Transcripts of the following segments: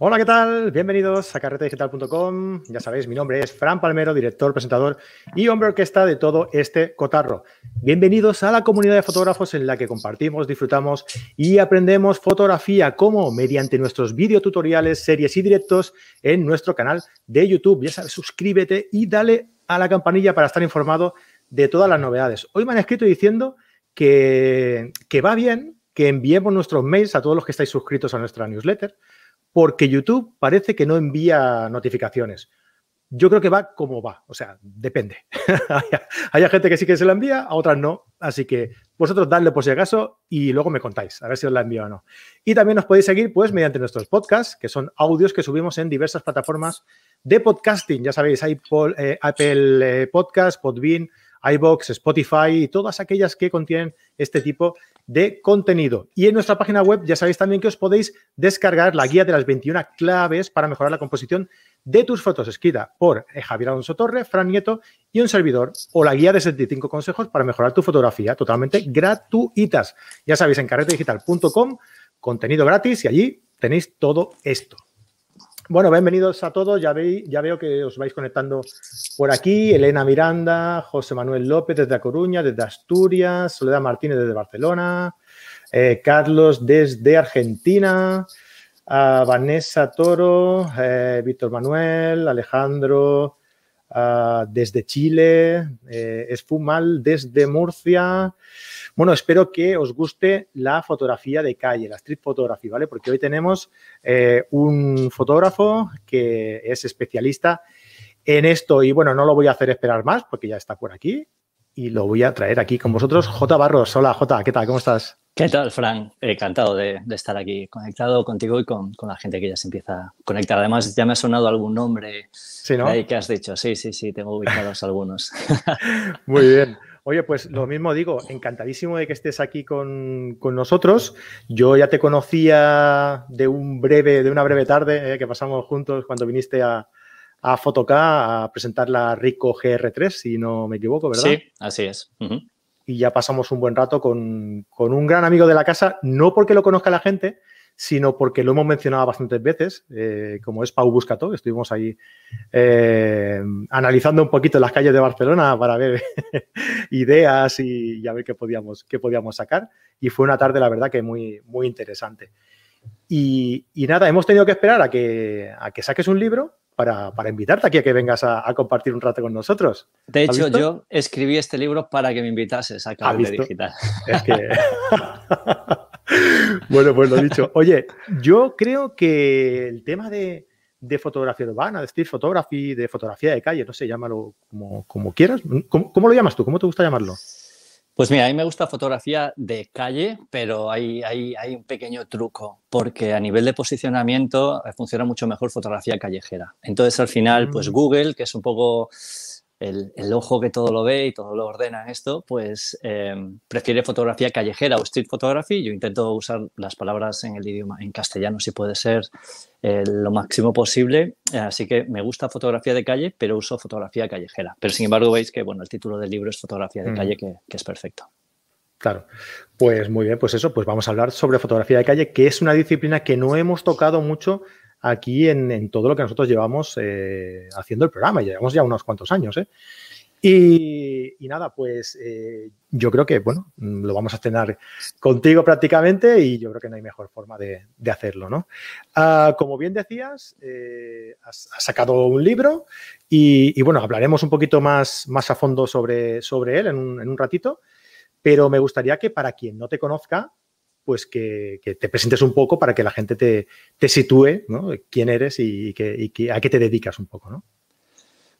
Hola, ¿qué tal? Bienvenidos a carretedigital.com. Ya sabéis, mi nombre es Fran Palmero, director, presentador y hombre orquesta de todo este cotarro. Bienvenidos a la comunidad de fotógrafos en la que compartimos, disfrutamos y aprendemos fotografía como mediante nuestros videotutoriales, series y directos en nuestro canal de YouTube. Ya sabes, suscríbete y dale a la campanilla para estar informado de todas las novedades. Hoy me han escrito diciendo que, que va bien que enviemos nuestros mails a todos los que estáis suscritos a nuestra newsletter porque YouTube parece que no envía notificaciones. Yo creo que va como va, o sea, depende. hay, gente que sí que se la envía, a otras no. Así que vosotros dadle por si acaso y luego me contáis, a ver si os la envío o no. Y también nos podéis seguir pues mediante nuestros podcasts, que son audios que subimos en diversas plataformas de podcasting. Ya sabéis, hay eh, Apple eh, Podcast, Podbean, iBox, Spotify y todas aquellas que contienen este tipo de contenido. Y en nuestra página web ya sabéis también que os podéis descargar la guía de las 21 claves para mejorar la composición de tus fotos, escrita por eh, Javier Alonso Torre, Fran Nieto y un servidor, o la guía de 75 consejos para mejorar tu fotografía, totalmente gratuitas. Ya sabéis, en carretedigital.com, contenido gratis y allí tenéis todo esto. Bueno, bienvenidos a todos. Ya, veo que os vais conectando por aquí. Elena Miranda, José Manuel López desde A Coruña, desde Asturias, Soledad Martínez desde Barcelona, eh, Carlos desde Argentina, Vanessa Toro, eh, Víctor Manuel, Alejandro desde Chile, eh, Esfumal desde Murcia. Bueno, espero que os guste la fotografía de calle, la street photography, ¿vale? Porque hoy tenemos eh, un fotógrafo que es especialista en esto y bueno, no lo voy a hacer esperar más porque ya está por aquí y lo voy a traer aquí con vosotros. J. Barros, hola J, ¿qué tal? ¿Cómo estás? ¿Qué tal, Fran? Encantado de, estar aquí conectado contigo y con, la gente que ya se empieza a conectar. Además, ya me ha sonado algún nombre sí, ¿no? ahí que has dicho. Sí, sí, sí, tengo ubicados algunos. Muy bien. Oye, pues lo mismo digo, encantadísimo de que estés aquí con, nosotros. Yo ya te conocía de un breve, de una breve tarde eh, que pasamos juntos cuando viniste a, a a presentar la Rico GR3, si no me equivoco, ¿verdad? Sí, así es. Y ya pasamos un buen rato con, con, un gran amigo de la casa, no porque lo conozca la gente, sino porque lo hemos mencionado bastantes veces, eh, como es Pau Buscato, estuvimos ahí eh, analizando un poquito las calles de Barcelona para ver ideas y, a ver qué podíamos, qué podíamos sacar. Y fue una tarde, la verdad, que muy, muy interesante. Y, nada, hemos tenido que esperar a que, a que saques un libro para, invitarte aquí a que vengas a, compartir un rato con nosotros. De hecho, yo escribí este libro para que me invitases a Cable Digital. Es que... bueno, pues lo dicho. Oye, yo creo que el tema de, fotografía urbana, de street photography, de fotografía de calle, no sé, llámalo como, quieras. ¿Cómo, lo llamas tú? ¿Cómo te gusta llamarlo? Pues mira, a mí me gusta fotografía de calle, pero hay, hay, hay, un pequeño truco, porque a nivel de posicionamiento eh, funciona mucho mejor fotografía callejera. Entonces, al final, pues mm. Google, que es un poco el, ojo que todo lo ve y todo lo ordena en esto, pues eh, prefiere fotografía callejera o street photography. Yo intento usar las palabras en el idioma, en castellano si puede ser eh, lo máximo posible. Así que me gusta fotografía de calle, pero uso fotografía callejera. Pero sin embargo veis que bueno, el título del libro es fotografía de mm. calle, que, que es perfecto. Claro, pues muy bien, pues eso, pues vamos a hablar sobre fotografía de calle, que es una disciplina que no hemos tocado mucho aquí en, todo lo que nosotros llevamos eh, haciendo el programa. Llevamos ya unos cuantos años. ¿eh? Y, nada, pues eh, yo creo que, bueno, lo vamos a cenar contigo prácticamente y yo creo que no hay mejor forma de, hacerlo, ¿no? Ah, como bien decías, has, sacado un libro y, bueno, hablaremos un poquito más, más a fondo sobre, sobre él en un, en un ratito, pero me gustaría que para quien no te conozca, pues que, te presentes un poco para que la gente te, sitúe, ¿no? Quién eres y, a qué te dedicas un poco, ¿no?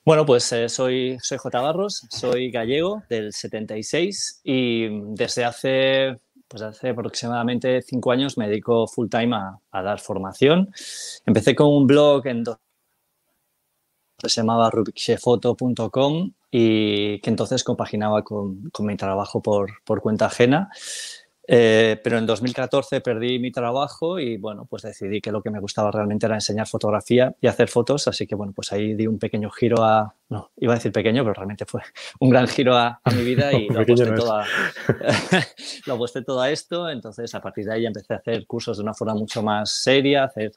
Bueno, pues eh, soy, soy J. Barros, soy gallego del 76 y desde hace, pues hace aproximadamente cinco años me dedico full time a, dar formación. Empecé con un blog en dos se llamaba rubikchefoto.com y que entonces compaginaba con, mi trabajo por, por cuenta ajena. Eh, pero en 2014 perdí mi trabajo y bueno, pues decidí que lo que me gustaba realmente era enseñar fotografía y hacer fotos, así que bueno, pues ahí di un pequeño giro a, no, iba a decir pequeño, pero realmente fue un gran giro a, mi vida y lo aposté, toda, lo aposté todo a esto, entonces a partir de ahí empecé a hacer cursos de una forma mucho más seria, hacer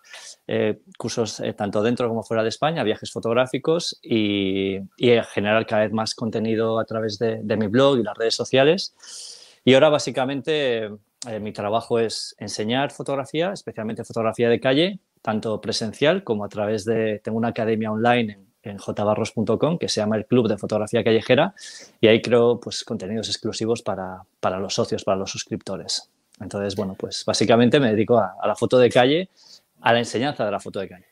eh, cursos eh, tanto dentro como fuera de España, viajes fotográficos y, y generar cada vez más contenido a través de, de mi blog y las redes sociales. Y ahora básicamente eh, mi trabajo es enseñar fotografía, especialmente fotografía de calle, tanto presencial como a través de, tengo una academia online en, jbarros.com que se llama el Club de Fotografía Callejera y ahí creo pues contenidos exclusivos para, para los socios, para los suscriptores. Entonces, bueno, pues básicamente me dedico a, a la foto de calle, a la enseñanza de la foto de calle.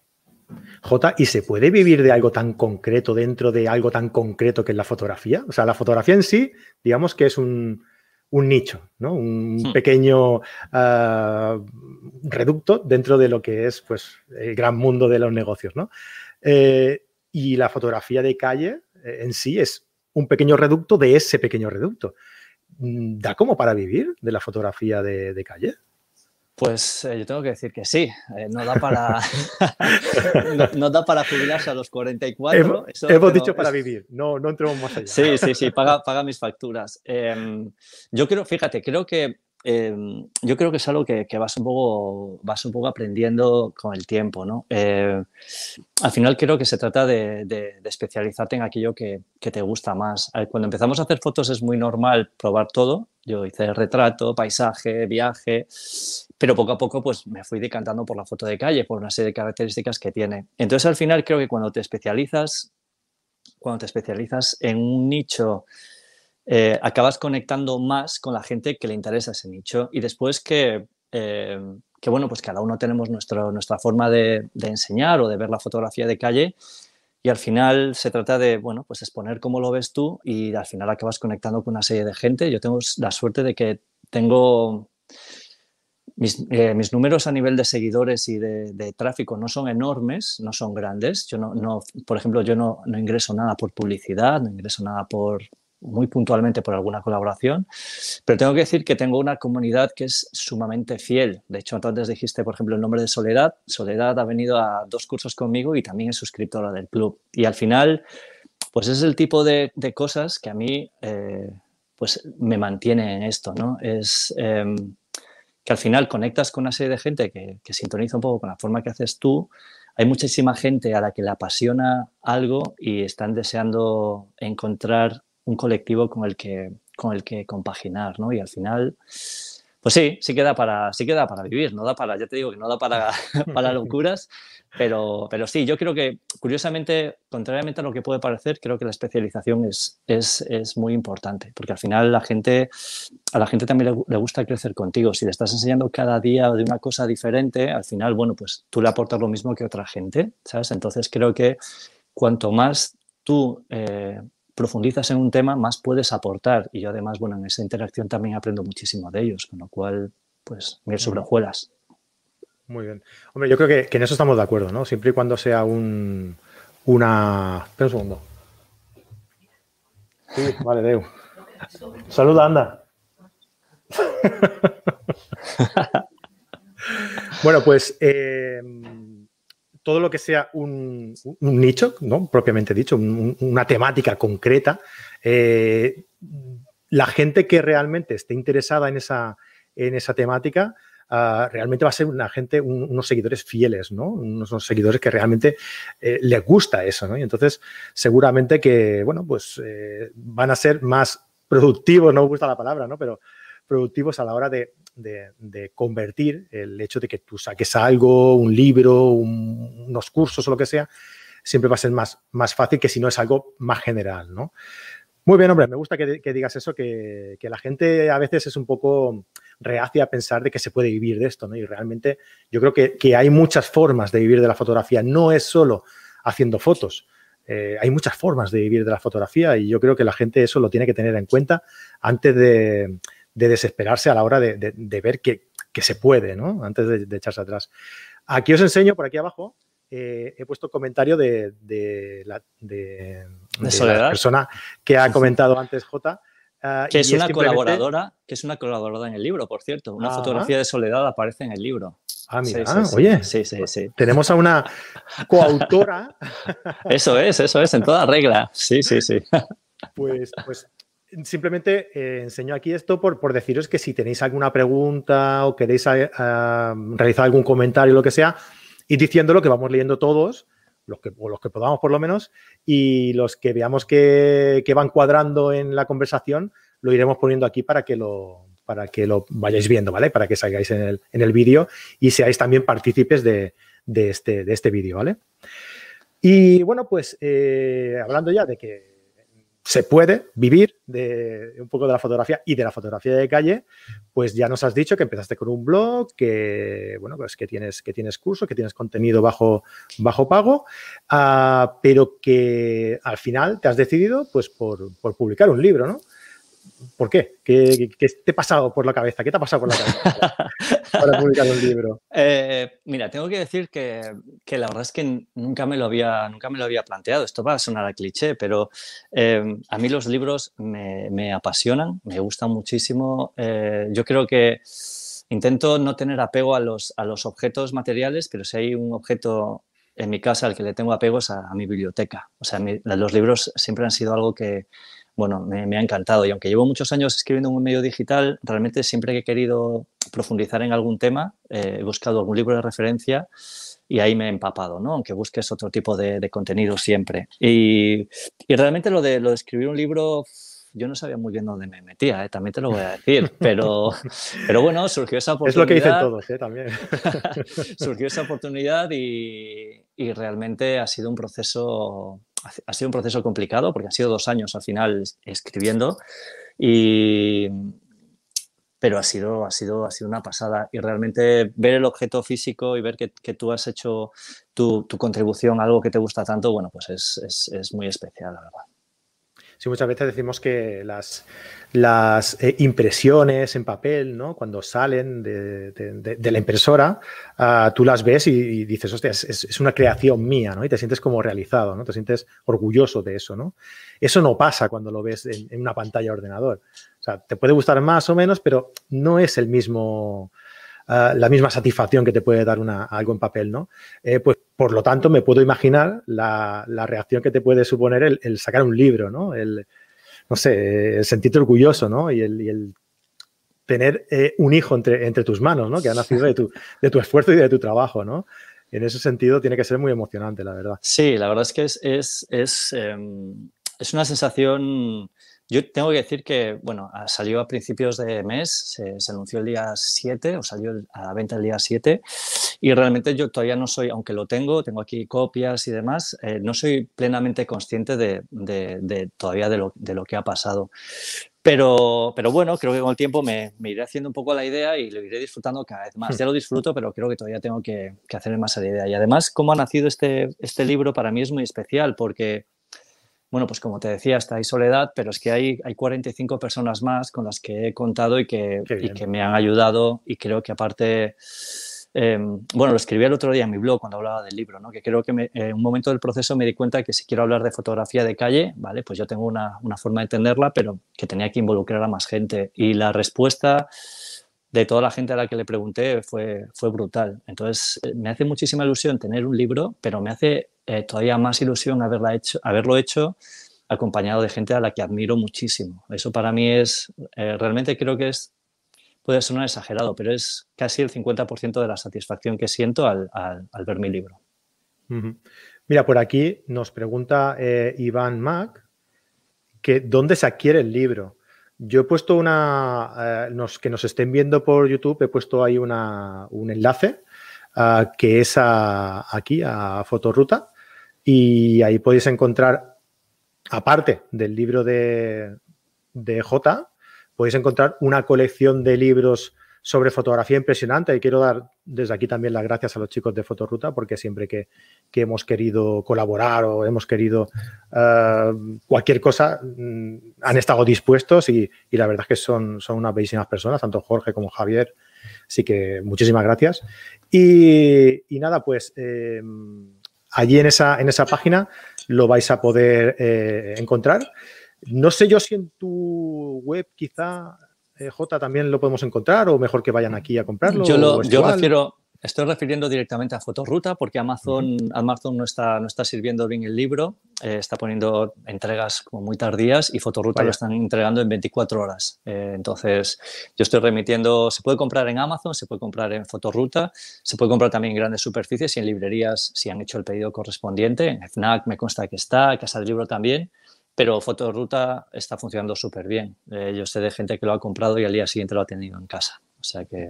J, ¿y se puede vivir de algo tan concreto dentro de algo tan concreto que es la fotografía? O sea, la fotografía en sí, digamos que es un, un nicho, ¿no? un hmm. pequeño uh, reducto dentro de lo que es pues, el gran mundo de los negocios. ¿no? Eh, y la fotografía de calle eh, en sí es un pequeño reducto de ese pequeño reducto. Mm, ¿Da como para vivir de la fotografía de, de calle? Pues eh, yo tengo que decir que sí, eh, no, da para, no, da para jubilarse a los 44. hemos dicho para vivir, no, no entremos más allá. Sí, sí, sí, paga, paga mis facturas. Em, yo creo, fíjate, creo que Em, yo creo que es algo que, vas, un poco, vas un poco aprendiendo con el tiempo. ¿no? Eh, al final creo que se trata de, especializarte en aquello que, te gusta más. Cuando empezamos a hacer fotos es muy normal probar todo. Yo hice retrato, paisaje, viaje, pero poco a poco pues, me fui decantando por la foto de calle, por una serie de características que tiene. Entonces al final creo que cuando te especializas, cuando te especializas en un nicho eh, acabas conectando más con la gente que le interesa ese nicho y después que, eh, que bueno, pues cada uno tenemos nuestro, nuestra forma de, enseñar o de ver la fotografía de calle y al final se trata de, bueno, pues exponer cómo lo ves tú y al final acabas conectando con una serie de gente. Yo tengo la suerte de que tengo mis, eh, mis, números a nivel de seguidores y de, de, tráfico no son enormes, no son grandes. Yo no, no por ejemplo, yo no, no, ingreso nada por publicidad, no ingreso nada por, muy puntualmente por alguna colaboración, pero tengo que decir que tengo una comunidad que es sumamente fiel. De hecho, antes dijiste, por ejemplo, el nombre de Soledad. Soledad ha venido a dos cursos conmigo y también es suscriptora del club. Y al final, pues es el tipo de, cosas que a mí eh, pues me mantiene en esto, ¿no? Es em, que al final conectas con una serie de gente que, que sintoniza un poco con la forma que haces tú, hay muchísima gente a la que le apasiona algo y están deseando encontrar un colectivo con el que, con el que compaginar, ¿no? Y al final, pues sí, sí queda para, sí queda para vivir, no da para, ya te digo que no da para, para locuras, pero, pero sí, yo creo que, curiosamente, contrariamente a lo que puede parecer, creo que la especialización es, es, es muy importante, porque al final la gente, a la gente también le, le, gusta crecer contigo. Si le estás enseñando cada día de una cosa diferente, al final, bueno, pues tú le aportas lo mismo que otra gente, ¿sabes? Entonces creo que cuanto más tú eh, profundizas en un tema, más puedes aportar. Y yo además, bueno, en esa interacción también aprendo muchísimo de ellos, con lo cual, pues, mil sobre hojuelas. Muy bien. Hombre, yo creo que, en eso estamos de acuerdo, ¿no? Siempre y cuando sea un, una... Espera un segundo. Sí, vale, Deu. Saluda, anda. bueno, pues... Eh, todo lo que sea un, nicho, ¿no? propiamente dicho, una temática concreta, eh, la gente que realmente esté interesada en esa, en esa temática uh, realmente va a ser una gente, unos seguidores fieles, ¿no? unos, seguidores que realmente eh, les gusta eso. ¿no? Y entonces seguramente que bueno, pues, eh, van a ser más productivos, no me gusta la palabra, ¿no? pero productivos a la hora de, de, convertir el hecho de que tú saques algo, un libro, unos cursos o lo que sea, siempre va a ser más, más fácil que si no es algo más general, ¿no? Muy bien, hombre, me gusta que, digas eso, que, la gente a veces es un poco reacia a pensar de que se puede vivir de esto, ¿no? Y realmente yo creo que, hay muchas formas de vivir de la fotografía, no es solo haciendo fotos. Eh, hay muchas formas de vivir de la fotografía y yo creo que la gente eso lo tiene que tener en cuenta antes de, de desesperarse a la hora de, ver que, se puede, ¿no? Antes de, echarse atrás. Aquí os enseño, por aquí abajo, eh, he puesto comentario de, la, persona que ha comentado antes, J, Ah, que es, una colaboradora, que es una colaboradora en el libro, por cierto. Una fotografía de Soledad aparece en el libro. Ah, mira, oye. Sí, sí, sí. Tenemos a una coautora. eso es, eso es, en toda regla. Sí, sí, sí. Pues, pues simplemente eh, enseño aquí esto por, por, deciros que si tenéis alguna pregunta o queréis eh, realizar algún comentario lo que sea, y diciéndolo que vamos leyendo todos, los que, los que podamos por lo menos, y los que veamos que, van cuadrando en la conversación, lo iremos poniendo aquí para que lo, para que lo vayáis viendo, ¿vale? Para que salgáis en el, en el vídeo y seáis también partícipes de, de este, de este vídeo, ¿vale? Y bueno, pues eh, hablando ya de que se puede vivir de un poco de la fotografía y de la fotografía de calle, pues ya nos has dicho que empezaste con un blog, que bueno, pues que tienes, que tienes curso, que tienes contenido bajo, bajo pago, uh, pero que al final te has decidido pues por, por publicar un libro, ¿no? ¿Por qué? ¿Qué, te ha pasado por la cabeza? ¿Qué te ha pasado por la cabeza para, publicar un libro? Eh, mira, tengo que decir que, la verdad es que nunca me lo había, nunca me lo había planteado. Esto va a sonar a cliché, pero eh, a mí los libros me, apasionan, me gustan muchísimo. Eh, yo creo que intento no tener apego a los, a los objetos materiales, pero si hay un objeto en mi casa al que le tengo apego es a, mi biblioteca. O sea, los libros siempre han sido algo que bueno, me, ha encantado. Y aunque llevo muchos años escribiendo en un medio digital, realmente siempre que he querido profundizar en algún tema, eh, he buscado algún libro de referencia y ahí me he empapado, ¿no? Aunque busques otro tipo de, contenido siempre. Y, realmente lo de, lo de escribir un libro yo no sabía muy bien dónde me metía, ¿eh? también te lo voy a decir, pero, pero bueno, surgió esa oportunidad. Es lo que dicen todos, ¿eh? también. surgió esa oportunidad y, y, realmente ha sido un proceso ha sido un proceso complicado porque han sido dos años al final escribiendo y pero ha sido, ha sido, ha sido una pasada y realmente ver el objeto físico y ver que, que tú has hecho tu, tu, contribución a algo que te gusta tanto, bueno, pues es, es, es muy especial, la verdad. Sí, muchas veces decimos que las, las eh, impresiones en papel, ¿no? Cuando salen de, de, la impresora, uh, tú las ves y, dices, hostia, es, es, una creación mía, ¿no? Y te sientes como realizado, ¿no? Te sientes orgulloso de eso, ¿no? Eso no pasa cuando lo ves en, una pantalla de ordenador. O sea, te puede gustar más o menos, pero no es el mismo Ah, la misma satisfacción que te puede dar una, algo en papel, ¿no? Eh, pues por lo tanto, me puedo imaginar la, reacción que te puede suponer el, sacar un libro, ¿no? El, no sé, el sentirte orgulloso, ¿no? Y el, tener eh, un hijo entre, entre tus manos, ¿no? Que ha nacido de tu, de tu esfuerzo y de tu trabajo, ¿no? En ese sentido tiene que ser muy emocionante, la verdad. Sí, la verdad es que es, es, es, em, es una sensación yo tengo que decir que, bueno, salió a principios de mes, se, anunció el día 7 o salió a la venta el día 7 y realmente yo todavía no soy, aunque lo tengo, tengo aquí copias y demás, eh, no soy plenamente consciente de, de, todavía de lo, de lo, que ha pasado. Pero, pero bueno, creo que con el tiempo me, me, iré haciendo un poco la idea y lo iré disfrutando cada vez más. Hmm. Ya lo disfruto, pero creo que todavía tengo que, que hacerme más a la idea. Y además, cómo ha nacido este, este libro para mí es muy especial porque bueno, pues como te decía, está ahí Soledad, pero es que hay, hay 45 personas más con las que he contado y que, que me han ayudado y creo que aparte, em, bueno, lo escribí el otro día en mi blog cuando hablaba del libro, ¿no? que creo que en un momento del proceso me di cuenta que si quiero hablar de fotografía de calle, ¿vale? Pues yo tengo una, una forma de entenderla, pero que tenía que involucrar a más gente. Y la respuesta de toda la gente a la que le pregunté fue, fue brutal. Entonces, eh, me hace muchísima ilusión tener un libro, pero me hace eh, todavía más ilusión haberla hecho, haberlo hecho acompañado de gente a la que admiro muchísimo. Eso para mí es, eh, realmente creo que es, puede sonar exagerado, pero es casi el 50% de la satisfacción que siento al, ver mi libro. Mira, por aquí nos pregunta Iván Mac que dónde se adquiere el libro. Yo he puesto una, eh, que nos estén viendo por YouTube, he puesto ahí una, un enlace uh, que es a, aquí, a Fotoruta, y ahí podéis encontrar, aparte del libro de, de J, podéis encontrar una colección de libros sobre fotografía impresionante y quiero dar desde aquí también las gracias a los chicos de Fotoruta porque siempre que, hemos querido colaborar o hemos querido eh, cualquier cosa mm, han estado dispuestos y, la verdad es que son, son unas bellísimas personas, tanto Jorge como Javier. Así que muchísimas gracias. Y, nada, pues eh, allí en esa, en esa página lo vais a poder eh, encontrar. No sé yo si en tu web quizá, eh, J, también lo podemos encontrar o mejor que vayan aquí a comprarlo. Yo, lo, yo refiero, Estoy refiriendo directamente a Fotoruta porque Amazon, Amazon no, está, no está sirviendo bien el libro, eh, está poniendo entregas como muy tardías y Fotoruta lo están entregando en 24 horas. Eh, entonces, yo estoy remitiendo, se puede comprar en Amazon, se puede comprar en Fotoruta, se puede comprar también en grandes superficies y en librerías si han hecho el pedido correspondiente. En FNAC me consta que está, Casa del Libro también. Pero Fotoruta está funcionando súper bien. Eh, yo sé de gente que lo ha comprado y al día siguiente lo ha tenido en casa. O sea que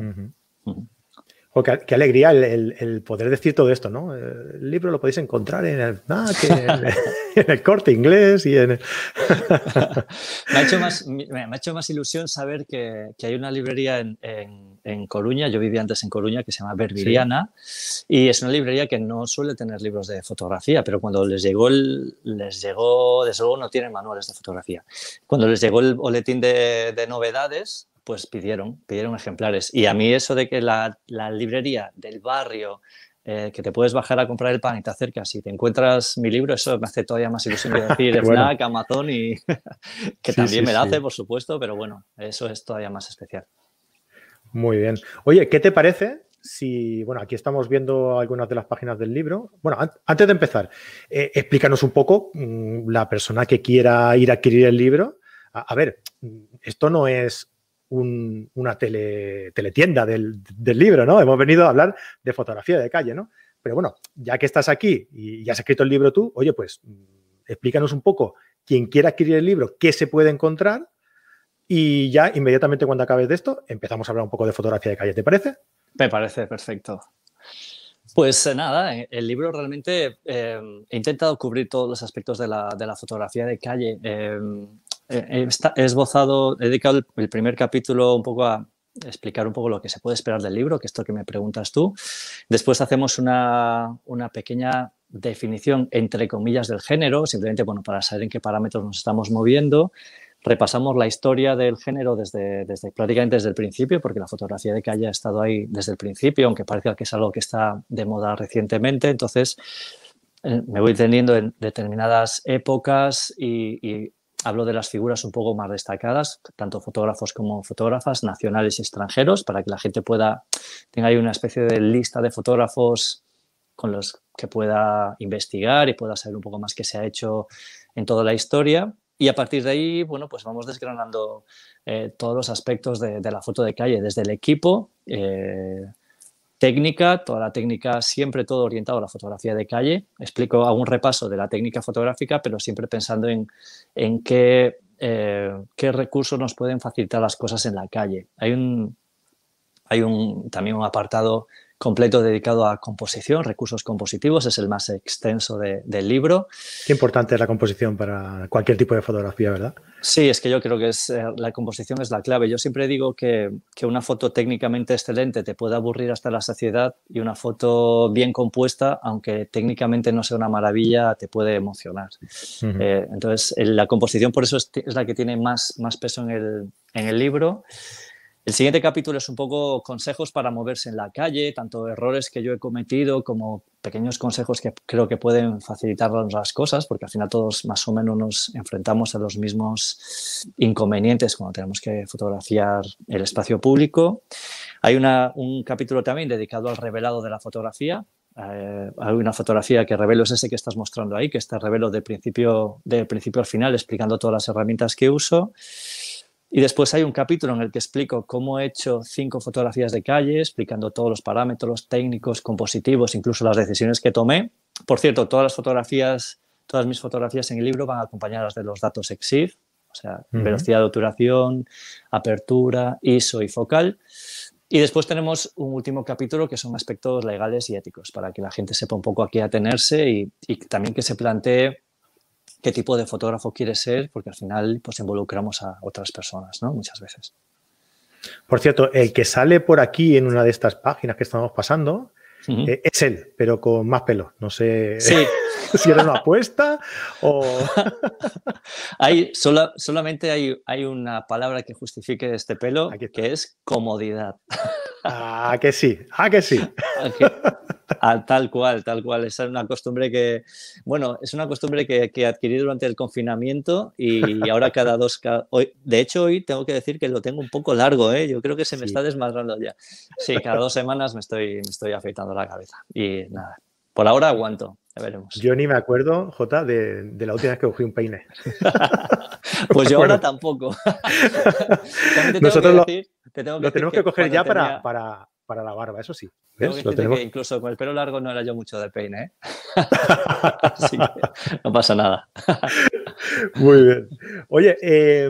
qué, alegría el, poder decir todo esto, ¿no? El libro lo podéis encontrar en el, en, el corte inglés y en... me, ha hecho más, me, ha hecho más ilusión saber que, hay una librería en, Coruña, yo vivía antes en Coruña, que se llama Verbiriana, y es una librería que no suele tener libros de fotografía, pero cuando les llegó, el, les llegó desde luego no tienen manuales de fotografía. Cuando les llegó el boletín de, de novedades, pues pidieron, pidieron ejemplares. Y a mí eso de que la, librería del barrio, eh, que te puedes bajar a comprar el pan y te acercas y te encuentras mi libro, eso me hace todavía más ilusión de decir FNAC, Amazon y que también me la hace, por supuesto, pero bueno, eso es todavía más especial. Muy bien. Oye, ¿qué te parece si, bueno, aquí estamos viendo algunas de las páginas del libro. Bueno, antes de empezar, eh, explícanos un poco mm, la persona que quiera ir a adquirir el libro. a, ver, esto no es una tele, teletienda del, libro, ¿no? Hemos venido a hablar de fotografía de calle, ¿no? Pero bueno, ya que estás aquí y ya has escrito el libro tú, oye, pues mm, explícanos un poco, quien quiera adquirir el libro, qué se puede encontrar y ya inmediatamente cuando acabes de esto empezamos a hablar un poco de fotografía de calle, ¿te parece? Me parece perfecto. Pues eh, nada, eh, el libro realmente eh, he intentado cubrir todos los aspectos de la, de la fotografía de calle he esbozado, he dedicado el, primer capítulo un poco a explicar un poco lo que se puede esperar del libro, que es esto que me preguntas tú. Después hacemos una, una pequeña definición entre comillas del género, simplemente bueno, para saber en qué parámetros nos estamos moviendo. Repasamos la historia del género desde, desde prácticamente desde el principio, porque la fotografía de calle ha estado ahí desde el principio, aunque parezca que es algo que está de moda recientemente. Entonces, eh, me voy teniendo en determinadas épocas y hablo de las figuras un poco más destacadas, tanto fotógrafos como fotógrafas, nacionales y extranjeros, para que la gente pueda, tenga ahí una especie de lista de fotógrafos con los que pueda investigar y pueda saber un poco más qué se ha hecho en toda la historia. Y a partir de ahí, bueno, pues vamos desgranando eh, todos los aspectos de, la foto de calle, desde el equipo, eh, técnica, toda la técnica, siempre todo orientado a la fotografía de calle. Explico algún repaso de la técnica fotográfica, pero siempre pensando en, en qué, eh, qué recursos nos pueden facilitar las cosas en la calle. Hay un, hay un, también un apartado completo dedicado a composición, recursos compositivos, es el más extenso del libro. Qué importante es la composición para cualquier tipo de fotografía, ¿verdad? Sí, es que yo creo que es, eh, la composición es la clave. Yo siempre digo que, que, una foto técnicamente excelente te puede aburrir hasta la saciedad y una foto bien compuesta, aunque técnicamente no sea una maravilla, te puede emocionar. Eh, entonces, la composición por eso es, es, la que tiene más, más peso en el, en el libro. El siguiente capítulo es un poco consejos para moverse en la calle, tanto errores que yo he cometido como pequeños consejos que creo que pueden facilitarnos las cosas, porque al final todos más o menos nos enfrentamos a los mismos inconvenientes cuando tenemos que fotografiar el espacio público. Hay un capítulo también dedicado al revelado de la fotografía. Eh, hay una fotografía que revelo es ese que estás mostrando ahí, que está revelo de principio, de principio al final, explicando todas las herramientas que uso. Y después hay un capítulo en el que explico cómo he hecho cinco fotografías de calle, explicando todos los parámetros técnicos, compositivos, incluso las decisiones que tomé. Por cierto, todas las fotografías, todas mis fotografías en el libro van acompañadas de los datos EXIF, o sea, velocidad de obturación, apertura, ISO y focal. Y después tenemos un último capítulo que son aspectos legales y éticos, para que la gente sepa un poco a qué atenerse y, y también que se plantee qué tipo de fotógrafo quieres ser, porque al final pues involucramos a otras personas, ¿no? Muchas veces. Por cierto, el que sale por aquí en una de estas páginas que estamos pasando eh, es él, pero con más pelo. No sé si era una apuesta o... hay, solamente hay, hay, una palabra que justifique este pelo, que es comodidad. Ah, que sí, ah, que sí. Ah, tal cual, tal cual. Esa es una costumbre que, bueno, es una costumbre que, que adquirí durante el confinamiento y ahora cada dos, hoy, de hecho hoy tengo que decir que lo tengo un poco largo, ¿eh? yo creo que se me está desmadrando ya. Sí, cada dos semanas me estoy, me estoy afeitando la cabeza y nada, por ahora aguanto, ya veremos. Yo ni me acuerdo, Jota, de, de la última vez que cogí un peine. pues yo ahora tampoco. Nosotros lo, tenemos que, coger ya para, para, para la barba, eso sí. incluso con el pelo largo no era yo mucho de peine, ¿eh? no pasa nada. Muy bien. Oye, eh,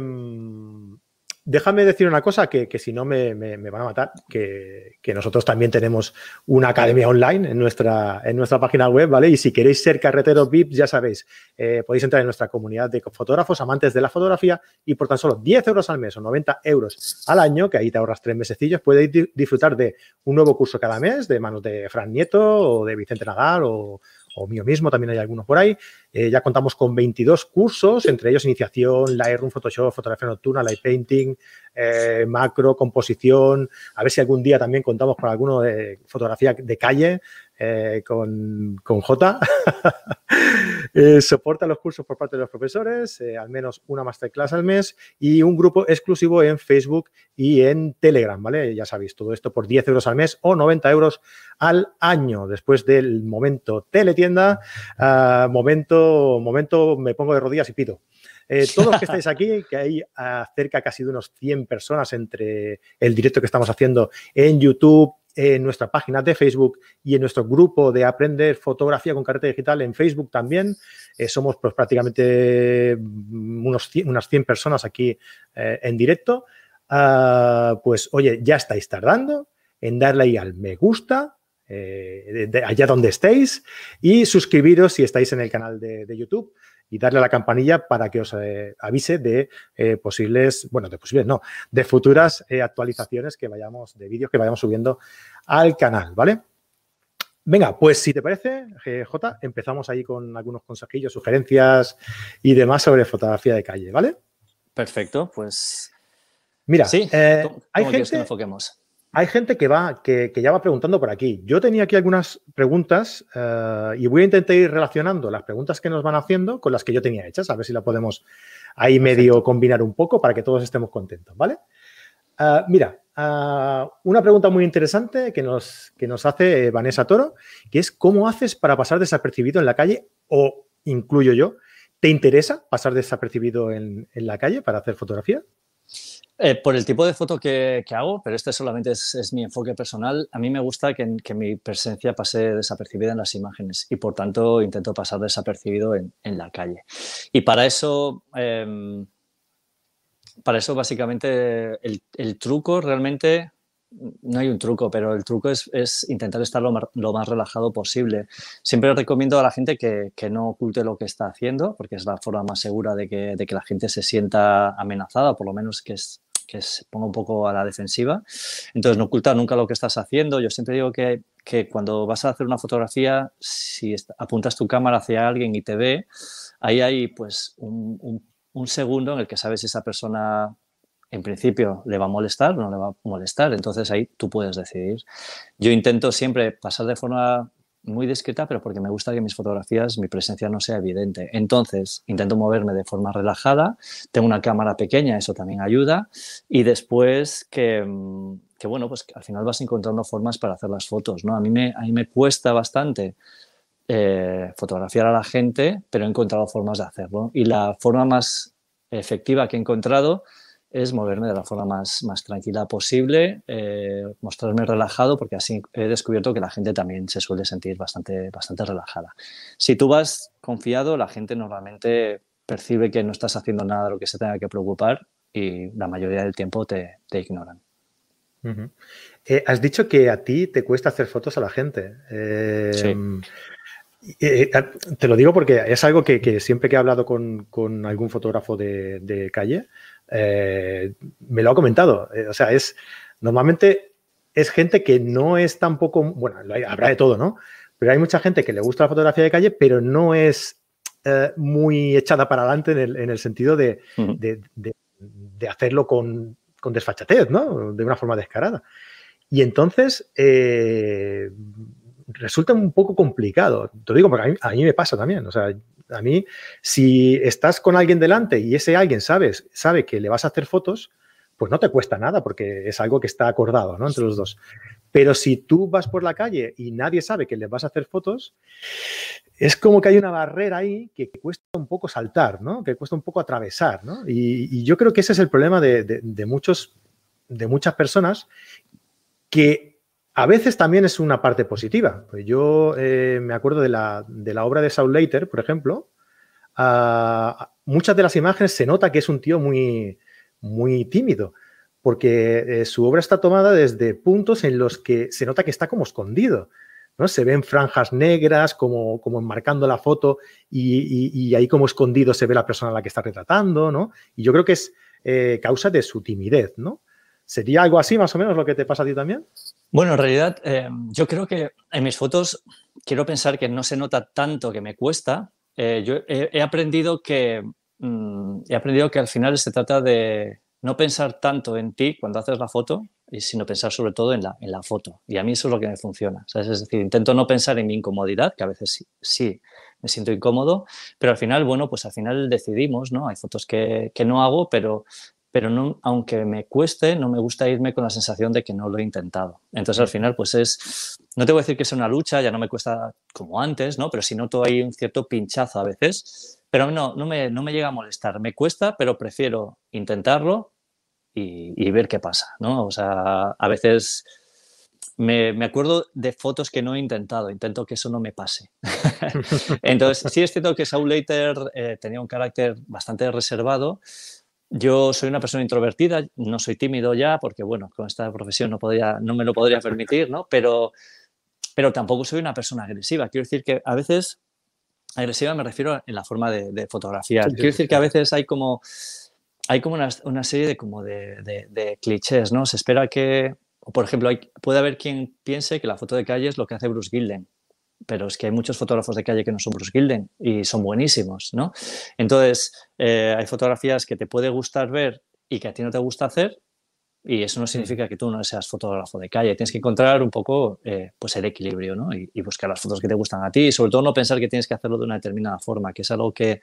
déjame decir una cosa que, si no me, van a matar, que, nosotros también tenemos una academia online en nuestra, en nuestra página web, ¿vale? Y si queréis ser carreteros VIP, ya sabéis, eh, podéis entrar en nuestra comunidad de fotógrafos, amantes de la fotografía, y por tan solo 10 euros al mes o 90 euros al año, que ahí te ahorras tres mesecillos, podéis disfrutar de un nuevo curso cada mes de manos de Fran Nieto o de Vicente Nadal o, o mío mismo, también hay algunos por ahí. Eh, ya contamos con 22 cursos, entre ellos iniciación, Lightroom, Photoshop, fotografía nocturna, light painting, eh, macro, composición. A ver si algún día también contamos con alguno de fotografía de calle eh, con, con, J. soporta los cursos por parte de los profesores, al menos una masterclass al mes y un grupo exclusivo en Facebook y en Telegram, ¿vale? Ya sabéis, todo esto por 10 euros al mes o 90 euros al año. Después del momento teletienda, uh, momento momento, me pongo de rodillas y pido. Eh, todos que estáis aquí, que hay cerca casi de unos 100 personas entre el directo que estamos haciendo en YouTube, en nuestra página de Facebook y en nuestro grupo de Aprender Fotografía con Carrete Digital en Facebook también. Eh, somos pues, prácticamente unos unas 100 personas aquí eh, en directo. Ah, pues oye, ya estáis tardando en darle ahí al me gusta, eh, allá donde estéis y suscribiros si estáis en el canal de, YouTube y darle a la campanilla para que os eh, avise de eh, posibles, bueno, de posibles no, de futuras actualizaciones que vayamos, de vídeos que vayamos subiendo al canal, ¿vale? Venga, pues si te parece, J, empezamos ahí con algunos consejillos, sugerencias y demás sobre fotografía de calle, ¿vale? Perfecto, pues... Mira, sí, hay gente... Que enfoquemos? Hay gente que va, que, ya va preguntando por aquí. Yo tenía aquí algunas preguntas eh, y voy a intentar ir relacionando las preguntas que nos van haciendo con las que yo tenía hechas, a ver si la podemos ahí medio combinar un poco para que todos estemos contentos, ¿vale? Eh, mira, eh, una pregunta muy interesante que nos, que nos hace Vanessa Toro, que es ¿cómo haces para pasar desapercibido en la calle? O incluyo yo, ¿te interesa pasar desapercibido en, en la calle para hacer fotografía? Eh, por el tipo de foto que, hago, pero este solamente es, mi enfoque personal, a mí me gusta que, mi presencia pase desapercibida en las imágenes y por tanto intento pasar desapercibido en, la calle. Y para eso, em, para eso básicamente el, truco realmente, no hay un truco, pero el truco es, intentar estar lo más, relajado posible. Siempre recomiendo a la gente que, no oculte lo que está haciendo, porque es la forma más segura de que, de que la gente se sienta amenazada, por lo menos que es que se ponga un poco a la defensiva. Entonces, no ocultar nunca lo que estás haciendo. Yo siempre digo que, que cuando vas a hacer una fotografía, si apuntas tu cámara hacia alguien y te ve, ahí hay pues un, un, segundo en el que sabes si esa persona en principio le va a molestar o no le va a molestar. Entonces ahí tú puedes decidir. Yo intento siempre pasar de forma muy discreta, pero porque me gusta que mis fotografías, mi presencia no sea evidente. Entonces, intento moverme de forma relajada, tengo una cámara pequeña, eso también ayuda, y después que, mm, que bueno, pues al final vas encontrando formas para hacer las fotos, ¿no? A mí me, a mí me cuesta bastante eh, fotografiar a la gente, pero he encontrado formas de hacerlo. Y la forma más efectiva que he encontrado es moverme de la forma más, más tranquila posible, eh, mostrarme relajado, porque así he descubierto que la gente también se suele sentir bastante, bastante relajada. Si tú vas confiado, la gente normalmente percibe que no estás haciendo nada de lo que se tenga que preocupar y la mayoría del tiempo te, te ignoran. Eh, has dicho que a ti te cuesta hacer fotos a la gente. sí. Eh, te lo digo porque es algo que, siempre que he hablado con, con algún fotógrafo de, de calle, eh, me lo ha comentado. Eh, o sea, es normalmente es gente que no es tampoco, bueno, habrá de todo, ¿no? Pero hay mucha gente que le gusta la fotografía de calle, pero no es eh, muy echada para adelante en el, sentido de, hacerlo con, con, desfachatez, ¿no? De una forma descarada. Y entonces eh, resulta un poco complicado. Te lo digo porque a mí, me pasa también. O sea, a mí, si estás con alguien delante y ese alguien sabe que le vas a hacer fotos, pues no te cuesta nada porque es algo que está acordado ¿no? entre los dos. Pero si tú vas por la calle y nadie sabe que le vas a hacer fotos, es como que hay una barrera ahí que cuesta un poco saltar, ¿no? Que cuesta un poco atravesar, ¿no? Y, yo creo que ese es el problema de, muchos, de muchas personas que a veces también es una parte positiva. Pues yo eh, me acuerdo de la, obra de Saul Leiter, por ejemplo. Ah, muchas de las imágenes se nota que es un tío muy, muy tímido porque eh, su obra está tomada desde puntos en los que se nota que está como escondido. ¿no? Se ven franjas negras como, como enmarcando la foto y, ahí como escondido se ve la persona a la que está retratando. ¿no? Y yo creo que es eh, causa de su timidez. ¿no? ¿Sería algo así más o menos lo que te pasa a ti también? Bueno, en realidad eh, yo creo que en mis fotos quiero pensar que no se nota tanto que me cuesta. yo he, aprendido que mm, he aprendido que al final se trata de, no pensar tanto en ti cuando haces la foto, sino pensar sobre todo en la, en la foto. Y a mí eso es lo que me funciona. Es decir, intento no pensar en mi incomodidad, que a veces sí, me siento incómodo, pero al final, bueno, pues al final decidimos, ¿no? Hay fotos que, no hago, pero, pero no, aunque me cueste, no me gusta irme con la sensación de que no lo he intentado. Entonces al final, pues es, no te voy a decir que es una lucha, ya no me cuesta como antes, ¿no? Pero sí noto ahí un cierto pinchazo a veces pero no, no me, no me llega a molestar. Me cuesta, pero prefiero intentarlo y, ver qué pasa, ¿no? O sea, a veces me, me, acuerdo de fotos que no he intentado, intento que eso no me pase. Entonces, sí es cierto que Saul Leiter eh, tenía un carácter bastante reservado. Yo soy una persona introvertida, no soy tímido ya, porque bueno, con esta profesión no, no me lo podría permitir, ¿no? Pero, pero tampoco soy una persona agresiva. Quiero decir que a veces agresiva me refiero en la forma de, fotografiar. Quiero decir que a veces hay como, hay como una, serie de, como de, clichés, ¿no? Se espera que, por ejemplo, hay, puede haber quien piense que la foto de calle es lo que hace Bruce Gilden, pero es que hay muchos fotógrafos de calle que no son Bruce Gilden y son buenísimos, ¿no? Entonces, eh, hay fotografías que te puede gustar ver y que a ti no te gusta hacer, y eso no significa que tú no seas fotógrafo de calle. Tienes que encontrar un poco eh, pues el equilibrio ¿no? y, buscar las fotos que te gustan a ti y sobre todo no pensar que tienes que hacerlo de una determinada forma, que es algo que,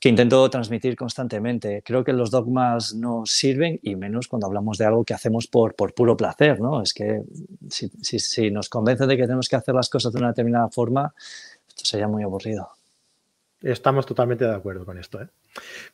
que intento transmitir constantemente. Creo que los dogmas no sirven y menos cuando hablamos de algo que hacemos por, por puro placer. ¿no? Es que si, si, nos convence de que tenemos que hacer las cosas de una determinada forma, esto sería muy aburrido. Estamos totalmente de acuerdo con esto. ¿eh?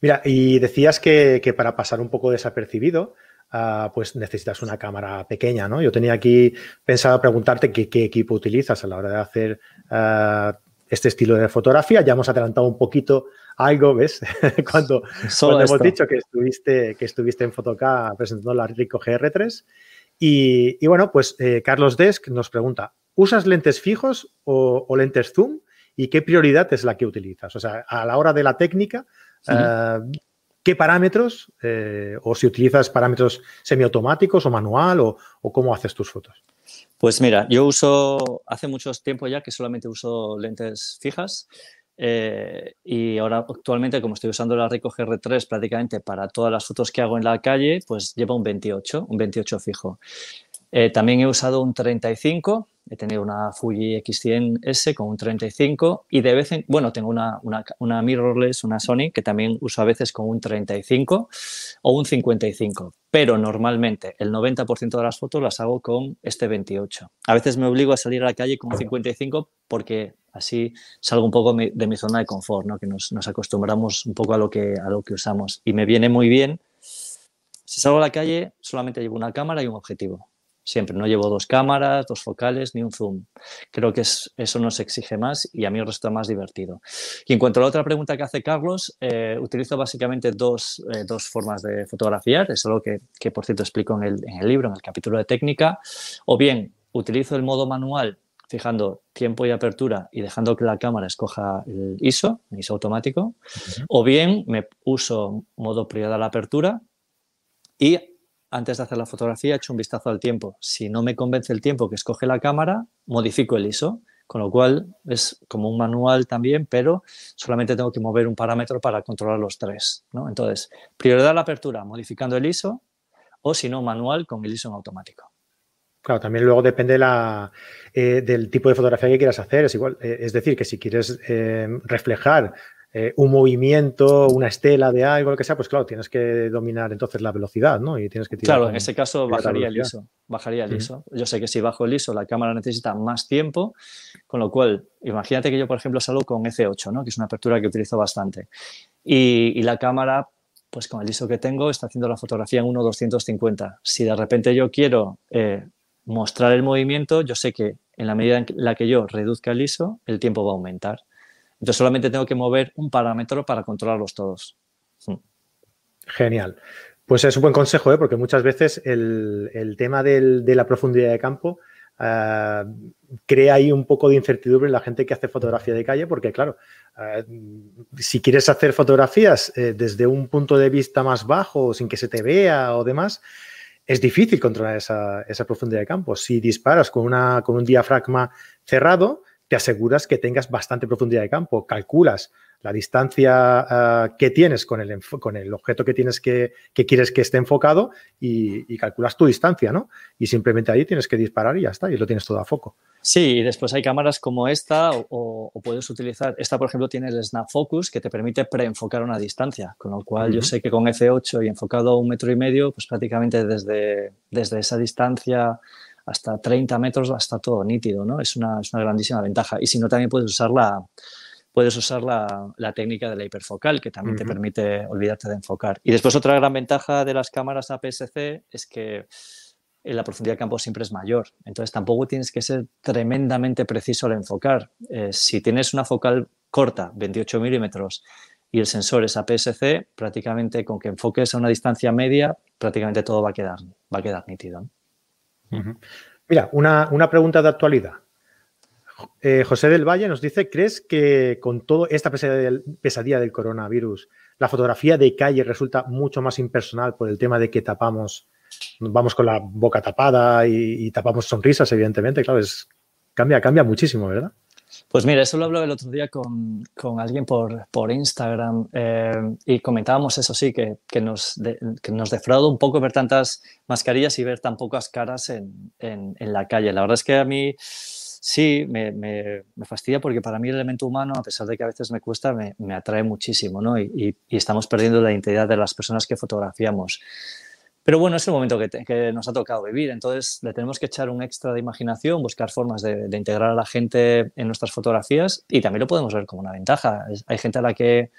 Mira, y decías que, que, para pasar un poco desapercibido, Ah, pues necesitas una cámara pequeña, ¿no? Yo tenía aquí pensado preguntarte qué, equipo utilizas a la hora de hacer ah, este estilo de fotografía. Ya hemos adelantado un poquito algo, ¿ves? cuando, hemos dicho que estuviste, que estuviste en Fotoca presentando la Rico GR3. Y, bueno, pues eh, Carlos Desk nos pregunta, ¿usas lentes fijos o, lentes zoom? ¿Y qué prioridad es la que utilizas? O sea, a la hora de la técnica, qué parámetros, eh, o si utilizas parámetros semiautomáticos o manual, o, cómo haces tus fotos. Pues mira, yo uso, hace mucho tiempo ya que solamente uso lentes fijas. Eh, y ahora actualmente, como estoy usando la Ricoh GR3 prácticamente para todas las fotos que hago en la calle, pues lleva un 28, un 28 fijo. Eh, también he usado un 35 he tenido una Fuji X100S con un 35 y de vez en bueno, tengo una, una, mirrorless, una Sony que también uso a veces con un 35 o un 55, pero normalmente el 90% de las fotos las hago con este 28. A veces me obligo a salir a la calle con un 55 porque así salgo un poco de mi zona de confort, que nos, nos acostumbramos un poco a lo, que, a lo que usamos y me viene muy bien. Si salgo a la calle, solamente llevo una cámara y un objetivo Siempre, no llevo dos cámaras, dos focales ni un zoom. Creo que eso nos exige más y a mí resulta más divertido. Y en cuanto a la otra pregunta que hace Carlos, eh, utilizo básicamente dos, eh, dos, formas de fotografiar. Es algo que, que por cierto, explico en el, en el libro, en el capítulo de técnica. O bien, utilizo el modo manual fijando tiempo y apertura y dejando que la cámara escoja el ISO, el ISO automático, o bien me uso modo prioridad a la apertura y antes de hacer la fotografía, echo un vistazo al tiempo. Si no me convence el tiempo que escoge la cámara, modifico el ISO, con lo cual es como un manual también, pero solamente tengo que mover un parámetro para controlar los tres. Entonces, prioridad a la apertura, modificando el ISO, o si no, manual con el ISO en automático. Claro, también luego depende eh, del tipo de fotografía que quieras hacer. Es eh, decir, que si quieres eh, reflejar un movimiento, una estela de algo, lo que sea, pues claro, tienes que dominar entonces la velocidad, ¿no? Y tienes que tirar Claro, en ese caso bajaría el ISO. Bajaría el ISO. Yo sé que si bajo el ISO, la cámara necesita más tiempo, con lo cual, imagínate que yo, por ejemplo, salgo con F8, ¿no? Que es una apertura que utilizo bastante. Y, y la cámara pues con el ISO que tengo está haciendo la fotografía en 1.250. Si de repente yo quiero mostrar el movimiento, yo sé que en la medida en la que yo reduzca el ISO, el tiempo va a aumentar. Entonces solamente tengo que mover un parámetro para controlarlos todos. Hmm. Genial. Pues es un buen consejo, ¿eh? porque muchas veces el, tema de la profundidad de campo eh, crea ahí un poco de incertidumbre en la gente que hace fotografía de calle, porque claro, eh, si quieres hacer fotografías desde un punto de vista más bajo, sin que se te vea o demás, es difícil controlar esa, profundidad de campo. Si disparas con, una, con un diafragma cerrado, te aseguras que tengas bastante profundidad de campo, calculas la distancia ah, que tienes con el, con el objeto que tienes que, quieres que esté enfocado y, calculas tu distancia, ¿no? Y simplemente ahí tienes que disparar y ya está, y lo tienes todo a foco. Sí, y después hay cámaras como esta o, puedes utilizar, esta por ejemplo tiene el Snap Focus que te permite preenfocar una distancia, con lo cual yo sé que con F8 y enfocado a un metro y medio, pues prácticamente desde, desde esa distancia hasta 30 metros está todo nítido, ¿no? Es una, es una grandísima ventaja. Y si no, también puedes usar la, puedes usar la, técnica de la hiperfocal, que también te permite olvidarte de enfocar. Y después otra gran ventaja de las cámaras APS-C es que la profundidad de campo siempre es mayor. Entonces tampoco tienes que ser tremendamente preciso al enfocar. Eh, si tienes una focal corta, 28 milímetros, y el sensor es APS-C, prácticamente con que enfoques a una distancia media, prácticamente todo va a quedar, va a quedar nítido. Mira, una, una pregunta de actualidad. Eh, José del Valle nos dice, ¿crees que con toda esta pesadilla del, coronavirus, la fotografía de calle resulta mucho más impersonal por el tema de que tapamos, vamos con la boca tapada y, tapamos sonrisas, evidentemente? Claro, es, cambia, cambia muchísimo, ¿verdad? Pues mira, eso lo hablé el otro día con, alguien por, por Instagram eh, y comentábamos eso sí, que, nos que nos defrauda un poco ver tantas mascarillas y ver tan pocas caras en, en la calle. La verdad es que a mí sí, me, fastidia porque para mí el elemento humano, a pesar de que a veces me cuesta, me, me atrae muchísimo, ¿no? Y, y, estamos perdiendo la identidad de las personas que fotografiamos. Pero bueno, es el momento que, nos ha tocado vivir, entonces le tenemos que echar un extra de imaginación, buscar formas de, integrar a la gente en nuestras fotografías y también lo podemos ver como una ventaja. Hay gente a la que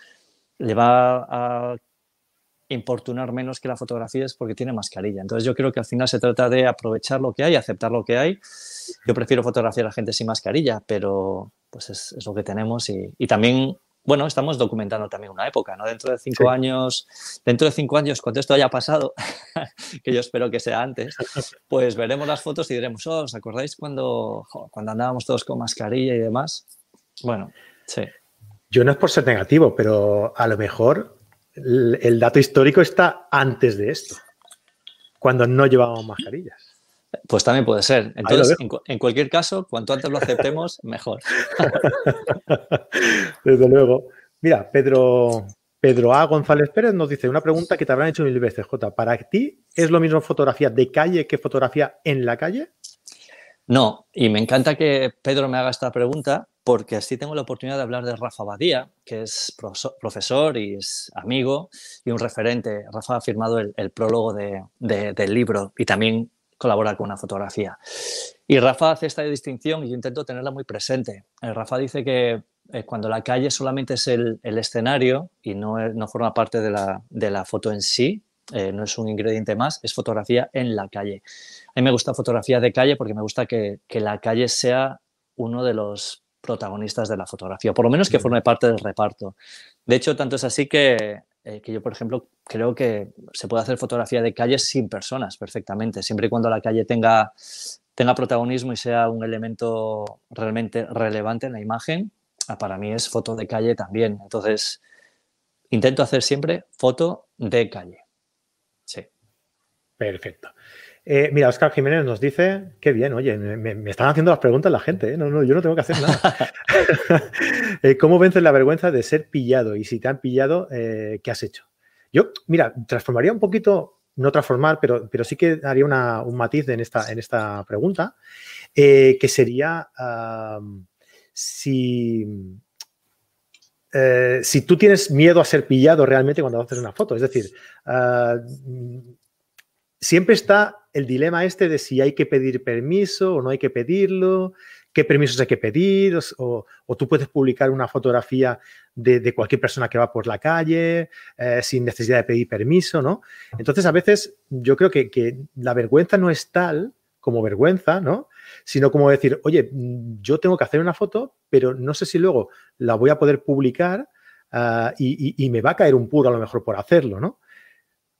le va a importunar menos que la fotografía es porque tiene mascarilla. Entonces yo creo que al final se trata de aprovechar lo que hay, aceptar lo que hay. Yo prefiero fotografiar a gente sin mascarilla, pero pues es, lo que tenemos y, también, bueno, estamos documentando también una época, ¿no? Dentro de cinco años, dentro de cinco años, cuando esto haya pasado, que yo espero que sea antes, pues veremos las fotos y diremos, oh, ¿os acordáis cuando, cuando andábamos todos con mascarilla y demás? Bueno, sí. Yo no es por ser negativo, pero a lo mejor el, dato histórico está antes de esto, cuando no llevábamos mascarillas. Pues también puede ser. Entonces, en, cualquier caso, cuanto antes lo aceptemos, mejor. Desde luego. Mira, Pedro, Pedro A. González Pérez nos dice una pregunta que te habrán hecho mil veces, J. ¿Para ti es lo mismo fotografía de calle que fotografía en la calle? No, y me encanta que Pedro me haga esta pregunta porque así tengo la oportunidad de hablar de Rafa Badía, que es profesor y es amigo y un referente. Rafa ha firmado el, prólogo del libro y también colabora con una fotografía. Y Rafa hace esta distinción y yo intento tenerla muy presente. Eh, Rafa dice que eh, cuando la calle solamente es el, escenario y no, no, forma parte de la, de la foto en sí, eh, no es un ingrediente más, es fotografía en la calle. A mí me gusta fotografía de calle porque me gusta que, que la calle sea uno de los protagonistas de la fotografía, por lo menos que forme parte del reparto. De hecho, tanto es así que, eh, que yo, por ejemplo, creo que se puede hacer fotografía de calles sin personas perfectamente, siempre y cuando la calle tenga, tenga protagonismo y sea un elemento realmente relevante en la imagen, ah, para mí es foto de calle también. Entonces, intento hacer siempre foto de calle. Sí. Perfecto. Eh, mira, Oscar Jiménez nos dice, qué bien, oye, me, están haciendo las preguntas la gente, ¿eh? no, no, yo no tengo que hacer nada. Eh, ¿Cómo vences la vergüenza de ser pillado? Y si te han pillado, ¿qué has hecho? Yo, mira, transformaría un poquito no transformar, pero, pero sí que haría un matiz en esta, en esta pregunta, que sería si, si tú tienes miedo a ser pillado realmente cuando haces una foto. Es decir, ah, siempre está el dilema este de si hay que pedir permiso o no hay que pedirlo, qué permisos hay que pedir, o, tú puedes publicar una fotografía de, cualquier persona que va por la calle eh, sin necesidad de pedir permiso, ¿no? Entonces, a veces yo creo que, la vergüenza no es tal como vergüenza, ¿no? Sino como decir, oye, yo tengo que hacer una foto, pero no sé si luego la voy a poder publicar ah, y, me va a caer un puro a lo mejor por hacerlo, ¿no?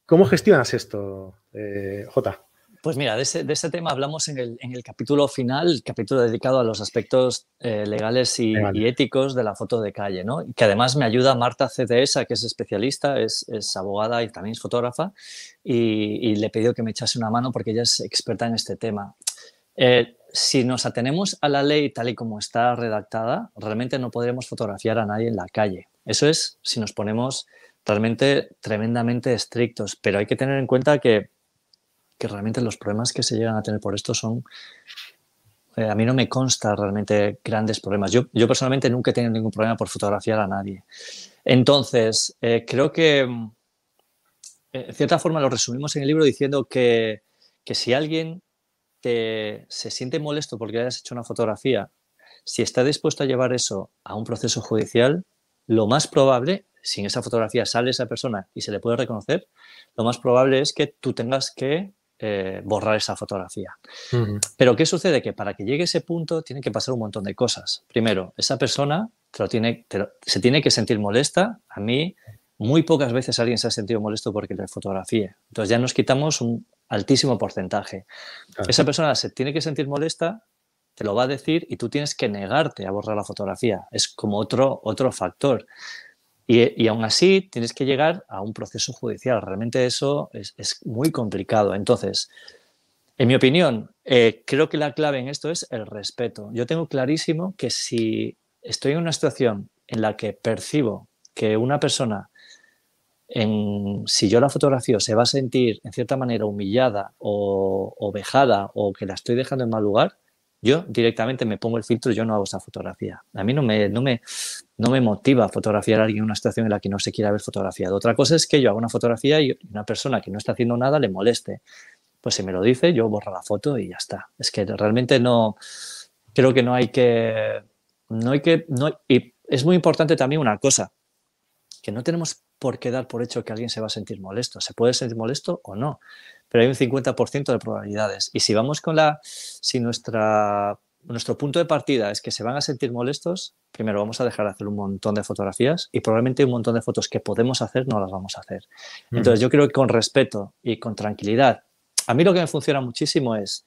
¿Cómo gestionas esto, eh, Jota? Pues mira, de ese, tema hablamos en el, capítulo final, el capítulo dedicado a los aspectos eh, legales y, éticos de la foto de calle, ¿no? que además me ayuda Marta CDS, que es especialista, es, abogada y también es fotógrafa, y, le he pedido que me echase una mano porque ella es experta en este tema. Eh, si nos atenemos a la ley tal y como está redactada, realmente no podremos fotografiar a nadie en la calle. Eso es si nos ponemos tremendamente estrictos, pero hay que tener en cuenta que, realmente los problemas que se llegan a tener por esto son... Eh, a mí no me consta realmente grandes problemas. Yo, personalmente nunca he tenido ningún problema por fotografiar a nadie. Entonces, eh, creo que eh, en cierta forma lo resumimos en el libro diciendo que, que si alguien se siente molesto porque hayas hecho una fotografía, si está dispuesto a llevar eso a un proceso judicial, lo más probable, si en esa fotografía sale esa persona y se le puede reconocer, lo más probable es que tú tengas que eh, borrar esa fotografía. Pero ¿qué sucede? Que para que llegue ese punto tiene que pasar un montón de cosas. Primero, esa persona tiene, se tiene que sentir molesta. A mí, muy pocas veces alguien se ha sentido molesto porque le fotografíe. Entonces ya nos quitamos un altísimo porcentaje. Esa persona se tiene que sentir molesta, te lo va a decir y tú tienes que negarte a borrar la fotografía. Es como otro, otro factor. Y, aún así tienes que llegar a un proceso judicial. Realmente eso es, muy complicado. Entonces, en mi opinión, eh, creo que la clave en esto es el respeto. Yo tengo clarísimo que si estoy en una situación en la que percibo que una persona si yo la fotografío se va a sentir en cierta manera humillada o, vejada o que la estoy dejando en mal lugar, yo directamente me pongo el filtro yo no hago esa fotografía. A mí no me, no me, no me motiva fotografiar a alguien en una situación en la que no se quiera ver fotografiado. Otra cosa es que yo hago una fotografía y una persona que no está haciendo nada le moleste. Pues si me lo dice, yo borro la foto y ya está. Es que realmente no, creo que no hay que, no hay que, no, y es muy importante también una cosa, que no tenemos por qué dar por hecho que alguien se va a sentir molesto. Se puede sentir molesto o no, pero hay un 50% de probabilidades. Y si vamos con la, si nuestra, nuestro punto de partida es que se van a sentir molestos, primero vamos a dejar de hacer un montón de fotografías y probablemente un montón de fotos que podemos hacer no las vamos a hacer. Entonces yo creo que con respeto y con tranquilidad, a mí lo que me funciona muchísimo es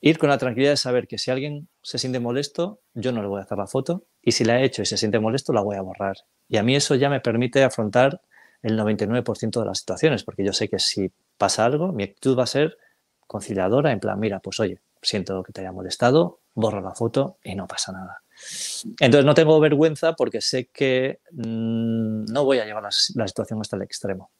ir con la tranquilidad de saber que si alguien se siente molesto, yo no le voy a hacer la foto y si la he hecho y se siente molesto, la voy a borrar. Y a mí eso ya me permite afrontar el 99% de las situaciones, porque yo sé que si pasa algo, mi actitud va a ser conciliadora, en plan, mira, pues oye, siento que te haya molestado, borro la foto y no pasa nada. Entonces no tengo vergüenza porque sé que mm, no voy a llevar la, situación hasta el extremo.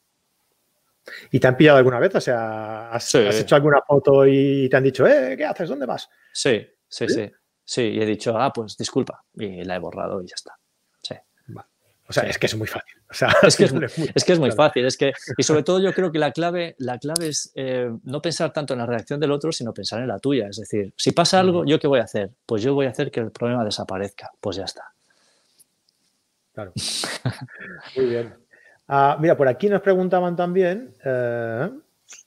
¿Y te han pillado alguna vez? O sea, ¿has, hecho alguna foto y te han dicho, eh, ¿qué haces? ¿Dónde vas? Sí, sí, sí, sí. Sí, y he dicho, ah, pues disculpa, y la he borrado y ya está. O sea, es que es muy fácil. es, que es, muy, fácil. Es que, y sobre todo yo creo que la clave, la clave es eh, no pensar tanto en la reacción del otro, sino pensar en la tuya. Es decir, si pasa algo, ¿yo qué voy a hacer? Pues yo voy a hacer que el problema desaparezca. Pues ya está. Claro. Muy bien. Ah, mira, por aquí nos preguntaban también, eh,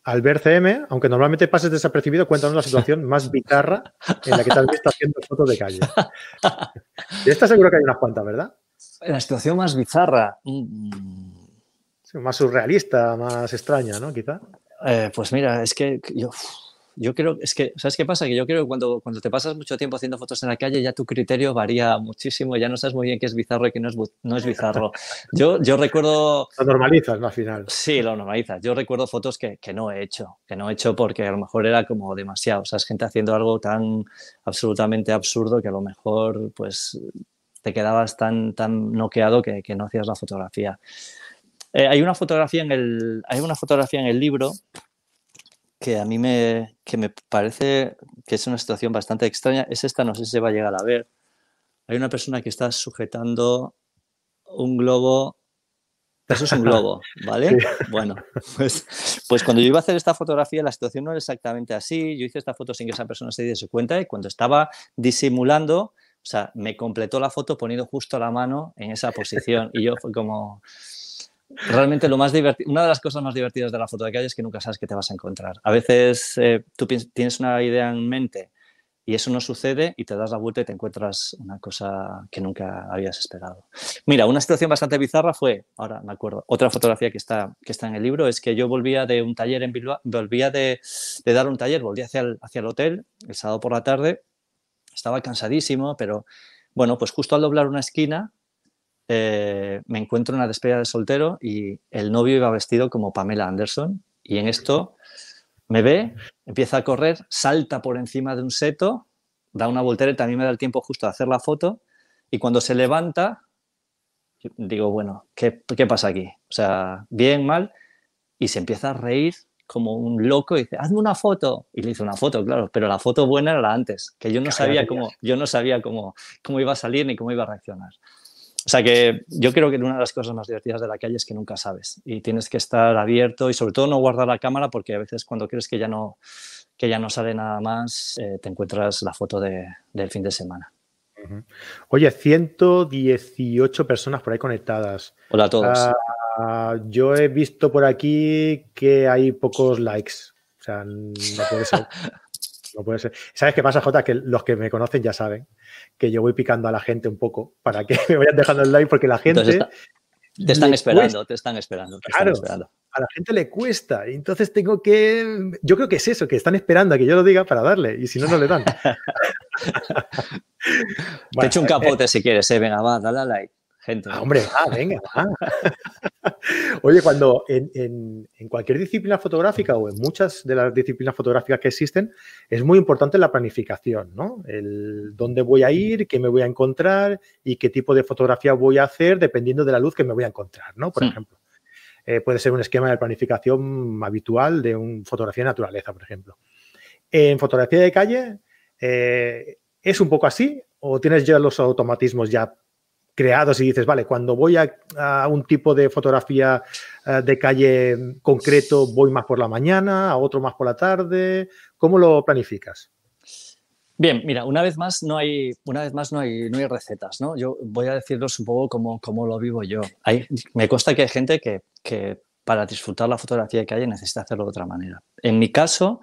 al ver CM, aunque normalmente pases desapercibido, cuéntanos la situación más bizarra en la que te has visto haciendo fotos de calle. De esta seguro que hay unas cuantas, ¿verdad? La situación más bizarra. Mm. más surrealista, más extraña, ¿no? Quizá. Eh, pues mira, es que yo, yo creo, es que, ¿sabes qué pasa? Que yo creo que cuando, cuando te pasas mucho tiempo haciendo fotos en la calle, ya tu criterio varía muchísimo, ya no sabes muy bien qué es bizarro y qué no es, no es bizarro. Yo, yo recuerdo... Lo normalizas, ¿no? Al final. Sí, lo normalizas. Yo recuerdo fotos que, que no he hecho, que no he hecho porque a lo mejor era como demasiado, o sea, es gente haciendo algo tan absolutamente absurdo que a lo mejor, pues, te quedabas tan, tan noqueado que, que no hacías la fotografía. Eh, hay, una fotografía en el, hay una fotografía en el libro que a mí me, que me parece que es una situación bastante extraña. Es esta, no sé si se va a llegar a ver. Hay una persona que está sujetando un globo eso es un globo, ¿vale? Bueno, pues, pues cuando yo iba a hacer esta fotografía la situación no era exactamente así. Yo hice esta foto sin que esa persona se diese cuenta y cuando estaba disimulando, o sea, me completó la foto poniendo justo la mano en esa posición y yo fue como... Realmente lo más divertido, una de las cosas más divertidas de la foto de calle es que nunca sabes qué te vas a encontrar. A veces eh, tú tienes una idea en mente y eso no sucede y te das la vuelta y te encuentras una cosa que nunca habías esperado. Mira, una situación bastante bizarra fue, ahora me acuerdo, otra fotografía que está, que está en el libro, es que yo volvía de un taller en Bilbao, volvía de, dar un taller, volvía hacia el, hacia el hotel el sábado por la tarde, estaba cansadísimo, pero bueno, pues justo al doblar una esquina eh, me encuentro una despedida de soltero y el novio iba vestido como Pamela Anderson y en esto me ve, empieza a correr, salta por encima de un seto, da una voltereta, a mí me da el tiempo justo de hacer la foto y cuando se levanta, digo, bueno, ¿qué, ¿qué, pasa aquí? O sea, bien, mal, y se empieza a reír como un loco y dice, hazme una foto. Y le hice una foto, claro, pero la foto buena era la antes, que yo no sabía cómo, yo no sabía cómo, cómo iba a salir ni cómo iba a reaccionar. O sea que yo creo que una de las cosas más divertidas de la calle es que nunca sabes y tienes que estar abierto y sobre todo no guardar la cámara porque a veces cuando crees que ya no, que ya no sale nada más, eh, te encuentras la foto de, del fin de semana. Oye, 118 personas por ahí conectadas. Hola a todos. Ah, yo he visto por aquí que hay pocos likes. O sea, no puede ser. no puede ser. ¿Sabes qué pasa, Jota? Que los que me conocen ya saben que yo voy picando a la gente un poco para que me vayan dejando el like, porque la gente... te están esperando, te están esperando, claro, A la gente le cuesta. Entonces tengo que. Yo creo que es eso, que están esperando a que yo lo diga para darle. Y si no, no le dan. te echo un capote si quieres, eh. Venga, va, dale a like. Ah, hombre, ah, venga. Oye, cuando en, cualquier disciplina fotográfica o en muchas de las disciplinas fotográficas que existen, es muy importante la planificación, ¿no? El dónde voy a ir, qué me voy a encontrar y qué tipo de fotografía voy a hacer dependiendo de la luz que me voy a encontrar, ¿no? Por ejemplo. Eh, puede ser un esquema de planificación habitual de un fotografía de naturaleza, por ejemplo. En fotografía de calle, eh, ¿es un poco así? ¿O tienes ya los automatismos ya creados y dices, vale, cuando voy a, un tipo de fotografía eh, de calle concreto, voy más por la mañana, a otro más por la tarde. ¿Cómo lo planificas? Bien, mira, una vez más no hay, una vez más no hay, no hay recetas, ¿no? Yo voy a deciros un poco cómo lo vivo yo. Hay, me consta que hay gente que, que para disfrutar la fotografía de calle necesita hacerlo de otra manera. En mi caso,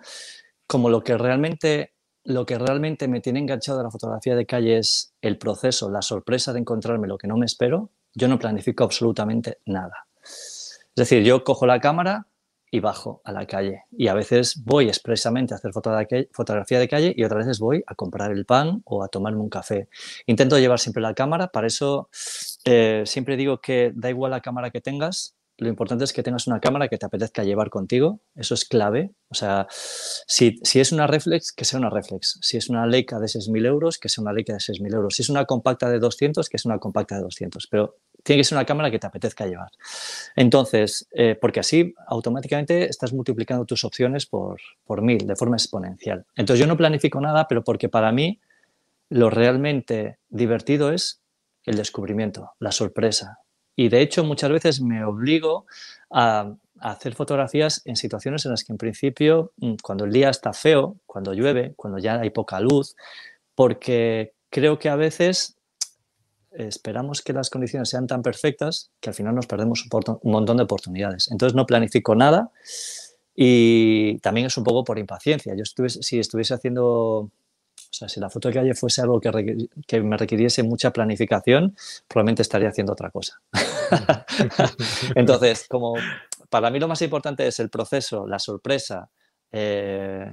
como lo que realmente lo que realmente me tiene enganchado de la fotografía de calle es el proceso, la sorpresa de encontrarme lo que no me espero, yo no planifico absolutamente nada. Es decir, yo cojo la cámara y bajo a la calle. Y a veces voy expresamente a hacer fotografía de calle y otras veces voy a comprar el pan o a tomarme un café. Intento llevar siempre la cámara, para eso eh, siempre digo que da igual la cámara que tengas, lo importante es que tengas una cámara que te apetezca llevar contigo, eso es clave. O sea, si, es una reflex, que sea una reflex. Si es una Leica de 6.000 euros, que sea una Leica de 6.000 euros. Si es una compacta de 200, que sea una compacta de 200. Pero tiene que ser una cámara que te apetezca llevar. Entonces, eh, porque así automáticamente estás multiplicando tus opciones por, por mil, de forma exponencial. Entonces, yo no planifico nada, pero porque para mí lo realmente divertido es el descubrimiento, la sorpresa, y de hecho muchas veces me obligo a, hacer fotografías en situaciones en las que en principio, mm, cuando el día está feo, cuando llueve, cuando ya hay poca luz, porque creo que a veces esperamos que las condiciones sean tan perfectas que al final nos perdemos un, montón de oportunidades. Entonces no planifico nada y también es un poco por impaciencia. Yo si estuviese haciendo o sea, si la foto de calle fuese algo que me requiriese mucha planificación, probablemente estaría haciendo otra cosa. Entonces, como para mí lo más importante es el proceso, la sorpresa, eh,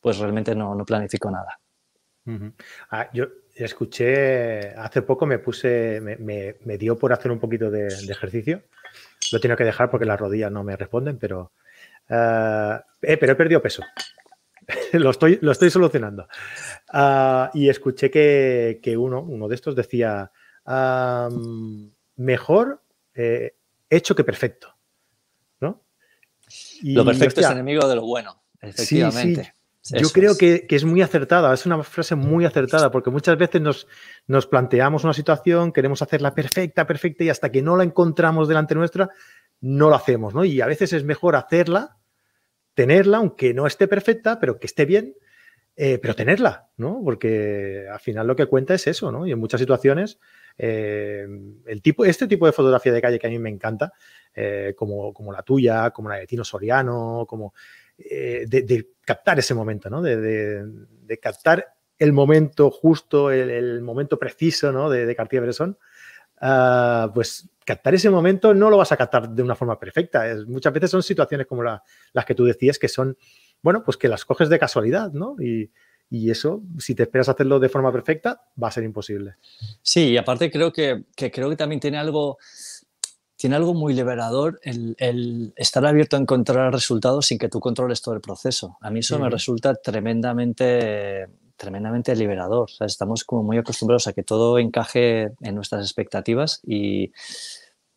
pues realmente no, no planifico nada. ah, yo escuché, hace poco me puse, me, me, dio por hacer un poquito de, ejercicio. Lo tengo que dejar porque las rodillas no me responden, pero, eh, pero he perdido peso. lo, estoy, lo estoy solucionando. Ah, y escuché que, uno, uno de estos decía, mejor eh, hecho que perfecto. lo perfecto es enemigo de lo bueno, efectivamente. Yo creo que, es muy acertada, es una frase muy acertada, porque muchas veces nos, nos, planteamos una situación, queremos hacerla perfecta, perfecta, y hasta que no la encontramos delante nuestra, no la hacemos, ¿no? Y a veces es mejor hacerla, tenerla, aunque no esté perfecta, pero que esté bien, eh, pero tenerla, ¿no? Porque al final lo que cuenta es eso, ¿no? Y en muchas situaciones, eh, el tipo, este tipo de fotografía de calle que a mí me encanta, eh, como, como, la tuya, como la de Tino Soriano, como de, captar ese momento, ¿no? De, captar el momento justo, el, momento preciso, ¿no? De, Cartier-Bresson. Ah, pues captar ese momento no lo vas a captar de una forma perfecta. Es, muchas veces son situaciones como las que tú decías que son bueno, pues que las coges de casualidad, ¿no? Y, eso, si te esperas hacerlo de forma perfecta, va a ser imposible. Sí, y aparte creo que, creo que también tiene algo, tiene algo muy liberador el, estar abierto a encontrar resultados sin que tú controles todo el proceso. A mí eso me resulta tremendamente tremendamente liberador. estamos como muy acostumbrados a que todo encaje en nuestras expectativas y,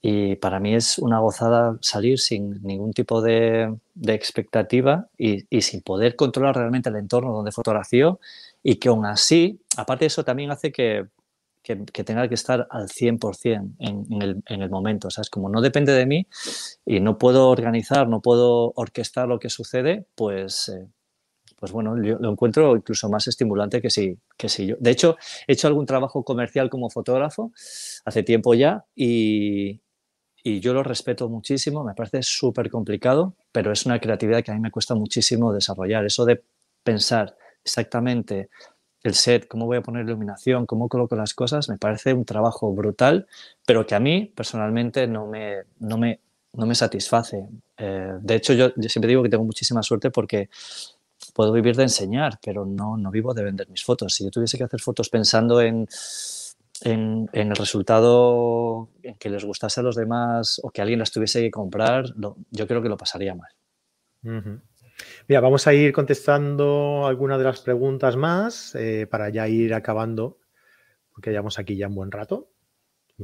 y para mí es una gozada salir sin ningún tipo de, expectativa y, sin poder controlar realmente el entorno donde fotografío y que aún así, aparte de eso, también hace que, tenga que estar al 100% en, el, en el momento. O como no depende de mí y no puedo organizar, no puedo orquestar lo que sucede, pues... Eh, pues bueno, yo lo encuentro incluso más estimulante que si, que si yo. De hecho, he hecho algún trabajo comercial como fotógrafo hace tiempo ya y, y yo lo respeto muchísimo, me parece súper complicado, pero es una creatividad que a mí me cuesta muchísimo desarrollar. Eso de pensar exactamente el set, cómo voy a poner iluminación, cómo coloco las cosas, me parece un trabajo brutal, pero que a mí personalmente no me, no me, no me satisface. Eh, de hecho, yo, yo, siempre digo que tengo muchísima suerte porque puedo vivir de enseñar, pero no, no vivo de vender mis fotos. Si yo tuviese que hacer fotos pensando en en, el resultado en que les gustase a los demás o que alguien las tuviese que comprar, yo creo que lo pasaría mal. Mira, vamos a ir contestando algunas de las preguntas más eh, para ya ir acabando, porque llevamos aquí ya un buen rato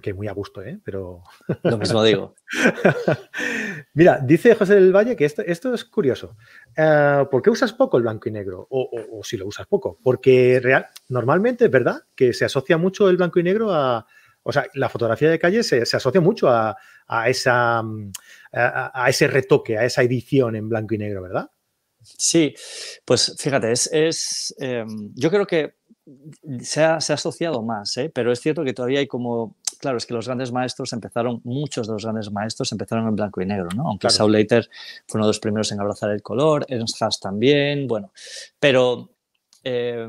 que muy a gusto, ¿eh? Pero... Lo mismo digo. Mira, dice José del Valle que esto, esto es curioso. Eh, ¿Por qué usas poco el blanco y negro? O, si lo usas poco. Porque real, normalmente es verdad que se asocia mucho el blanco y negro a... O sea, la fotografía de calle se, asocia mucho a, esa, a, ese retoque, a esa edición en blanco y negro, ¿verdad? Sí, pues fíjate, es, em, yo creo que se ha, se ha asociado más, ¿eh? pero es cierto que todavía hay como claro, es que los grandes maestros empezaron, muchos de los grandes maestros empezaron en blanco y negro, ¿no? Aunque Saul Leiter fue uno de los primeros en abrazar el color, Ernst Haas también, bueno. Pero eh,